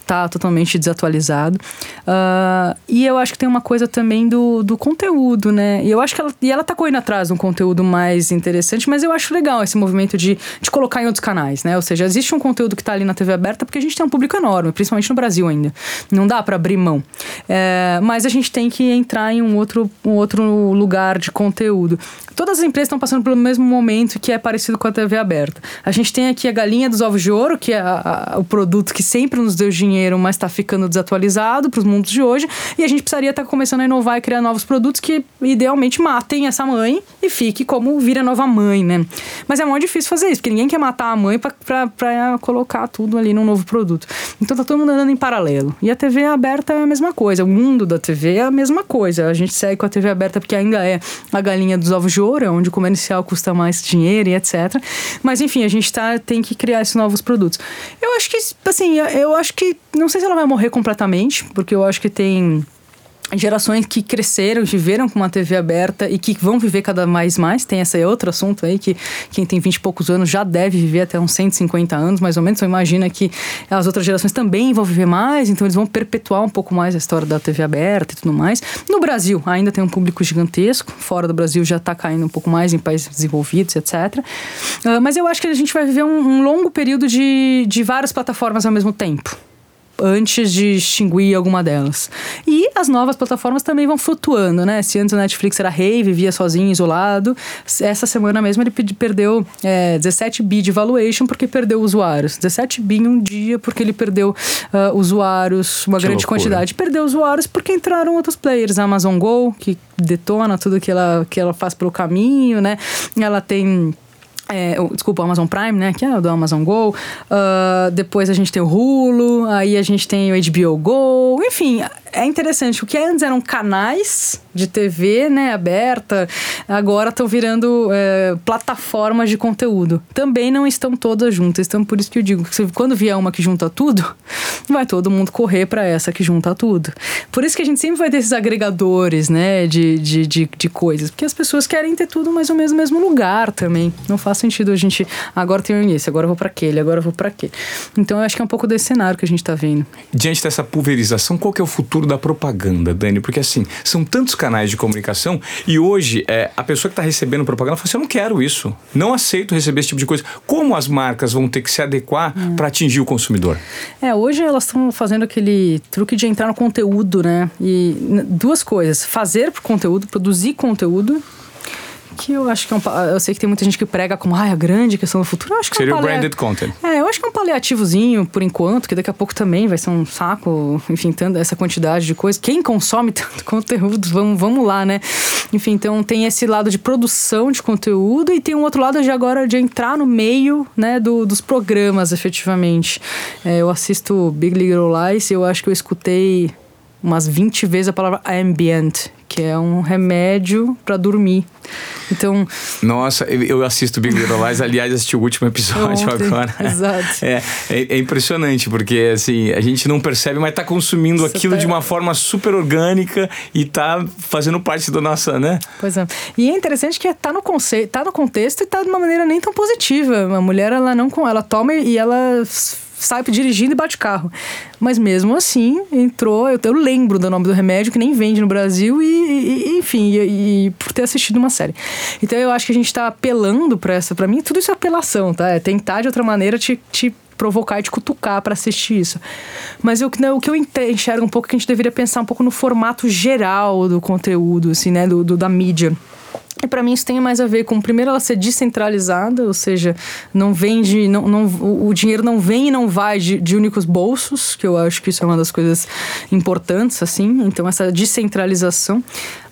tá totalmente desatualizado. Uh, e eu acho que tem uma coisa também do, do conteúdo, né? E eu acho que ela, e ela tá correndo atrás de um conteúdo mais interessante, mas eu acho legal esse movimento de, de colocar em outros canais, né? Ou seja, existe um conteúdo que tá ali na TV aberta porque a gente tem um público enorme, principalmente no Brasil ainda. Não dá para abrir mão. É, mas a gente tem que entrar em um outro, um outro lugar de conteúdo. Todas as empresas estão passando pelo mesmo momento que é parecido com a TV aberta. A gente tem aqui a galinha dos ovos de ouro, que é a, a, o produto que sempre nos deu dinheiro, mas está ficando desatualizado para os mundos de hoje. E a gente precisaria estar tá começando a inovar e criar novos produtos que idealmente matem essa mãe e fique como vira nova mãe, né? Mas é muito difícil fazer isso, porque ninguém quer matar a mãe para colocar tudo ali num novo produto. Então tá todo mundo andando em paralelo. E a TV aberta é a mesma coisa, o mundo da TV é a mesma coisa. A gente segue com a TV aberta porque ainda é a galinha dos ovos de ouro, é onde o comercial custa mais dinheiro e etc. Mas enfim, a gente tá, tem que criar esses novos produtos. Eu acho que, assim, eu acho que, não sei se ela vai morrer completamente, porque eu acho que tem gerações que cresceram, viveram com uma TV aberta e que vão viver cada mais mais. Tem esse outro assunto aí que quem tem 20 e poucos anos já deve viver até uns 150 anos, mais ou menos. Então imagina que as outras gerações também vão viver mais, então eles vão perpetuar um pouco mais a história da TV aberta e tudo mais. No Brasil ainda tem um público gigantesco, fora do Brasil já está caindo um pouco mais em países desenvolvidos, etc. Ah, mas eu acho que a gente vai viver um, um longo período de, de várias plataformas ao mesmo tempo antes de extinguir alguma delas. E as novas plataformas também vão flutuando, né? Se antes o Netflix era rei, vivia sozinho, isolado, essa semana mesmo ele perdeu é, 17 bi de valuation porque perdeu usuários. 17 bi em um dia porque ele perdeu uh, usuários, uma que grande loucura. quantidade. Perdeu usuários porque entraram outros players. A Amazon Go, que detona tudo que ela, que ela faz pelo caminho, né? Ela tem é, desculpa, o Amazon Prime, né? Que é o do Amazon Go. Uh, depois a gente tem o Hulu, aí a gente tem o HBO Go. Enfim, é interessante. O que antes eram canais de TV, né, aberta, agora estão virando é, plataformas de conteúdo. Também não estão todas juntas. Então, por isso que eu digo que quando vier uma que junta tudo, vai todo mundo correr para essa que junta tudo. Por isso que a gente sempre vai ter esses agregadores, né, de, de, de, de coisas. Porque as pessoas querem ter tudo mais ou menos no mesmo lugar também. Não faz sentido a gente, agora tenho esse, agora eu vou para aquele, agora eu vou para aquele. Então, eu acho que é um pouco desse cenário que a gente está vendo. Diante dessa pulverização, qual que é o futuro da propaganda, Dani, porque assim, são tantos canais de comunicação e hoje é, a pessoa que está recebendo propaganda fala assim: eu não quero isso, não aceito receber esse tipo de coisa. Como as marcas vão ter que se adequar hum. para atingir o consumidor? É, hoje elas estão fazendo aquele truque de entrar no conteúdo, né? E duas coisas: fazer conteúdo, produzir conteúdo que eu acho que é um. Eu sei que tem muita gente que prega como ah, a grande questão do futuro. Eu acho que Seria é um o branded content. É, eu acho que é um paliativozinho por enquanto, que daqui a pouco também vai ser um saco, enfim, tanta essa quantidade de coisas. Quem consome tanto conteúdo, vamos, vamos lá, né? Enfim, então tem esse lado de produção de conteúdo e tem um outro lado de agora de entrar no meio, né, do, dos programas, efetivamente. É, eu assisto Big Little Lies e eu acho que eu escutei umas 20 vezes a palavra ambient, que é um remédio para dormir. Então. Nossa, eu assisto Big Little Lies, aliás, assisti o último episódio ontem, agora. Exato. É, é, é, impressionante, porque assim, a gente não percebe, mas tá consumindo Você aquilo tá... de uma forma super orgânica e tá fazendo parte da nossa, né? Pois é. E é interessante que tá no conceito, tá no contexto e tá de uma maneira nem tão positiva. A mulher, ela não ela toma e ela sai dirigindo e bate carro. Mas mesmo assim, entrou. Eu, eu, lembro do nome do remédio, que nem vende no Brasil, e, e enfim, e, e, por ter assistido uma série. Então eu acho que a gente tá apelando pra essa. Pra mim, tudo isso é apelação, tá? É tentar de outra maneira te, te provocar e te cutucar para assistir isso. Mas eu, o que eu enxergo um pouco é que a gente deveria pensar um pouco no formato geral do conteúdo, assim, né? do, do da mídia. E para mim isso tem mais a ver com, primeiro, ela ser descentralizada, ou seja, não vem de. Não, não, o dinheiro não vem e não vai de, de únicos bolsos, que eu acho que isso é uma das coisas importantes, assim. Então, essa descentralização.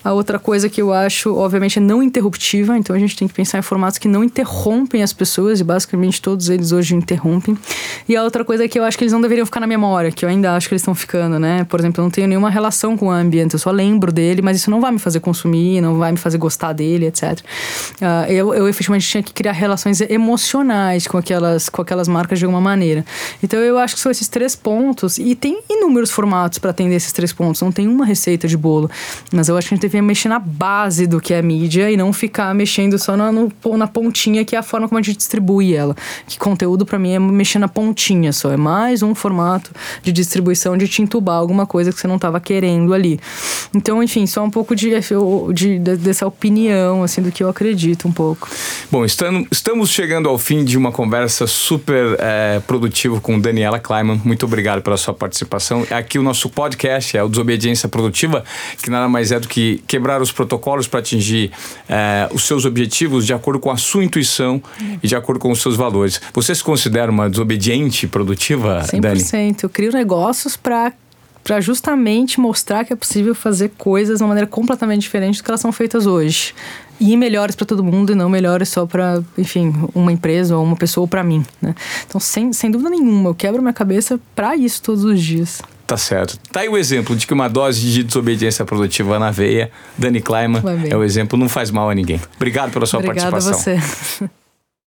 A outra coisa que eu acho, obviamente, é não interruptiva, então a gente tem que pensar em formatos que não interrompem as pessoas, e basicamente todos eles hoje interrompem. E a outra coisa é que eu acho que eles não deveriam ficar na memória, que eu ainda acho que eles estão ficando, né? Por exemplo, eu não tenho nenhuma relação com o ambiente, eu só lembro dele, mas isso não vai me fazer consumir, não vai me fazer gostar dele, etc. Uh, eu, eu efetivamente tinha que criar relações emocionais com aquelas, com aquelas marcas de alguma maneira. Então eu acho que são esses três pontos, e tem inúmeros formatos para atender esses três pontos, não tem uma receita de bolo, mas eu acho que a gente mexer na base do que é mídia e não ficar mexendo só na, no, na pontinha, que é a forma como a gente distribui ela. Que conteúdo, para mim, é mexer na pontinha só. É mais um formato de distribuição de te entubar alguma coisa que você não estava querendo ali. Então, enfim, só um pouco de, de, de, dessa opinião, assim, do que eu acredito um pouco. Bom, estamos chegando ao fim de uma conversa super é, produtiva com Daniela Kleiman. Muito obrigado pela sua participação. Aqui o nosso podcast é o Desobediência Produtiva, que nada mais é do que quebrar os protocolos para atingir é, os seus objetivos de acordo com a sua intuição uhum. e de acordo com os seus valores. Você se considera uma desobediente produtiva, 100%. Dani? 100%. Eu crio negócios para para justamente mostrar que é possível fazer coisas de uma maneira completamente diferente do que elas são feitas hoje. E melhores para todo mundo e não melhores só para, enfim, uma empresa ou uma pessoa ou para mim, né? Então, sem, sem dúvida nenhuma, eu quebro minha cabeça para isso todos os dias. Tá certo. Tá aí o exemplo de que uma dose de desobediência produtiva na veia, Dani Kleiman, é o exemplo, não faz mal a ninguém. Obrigado pela sua Obrigada participação. A você.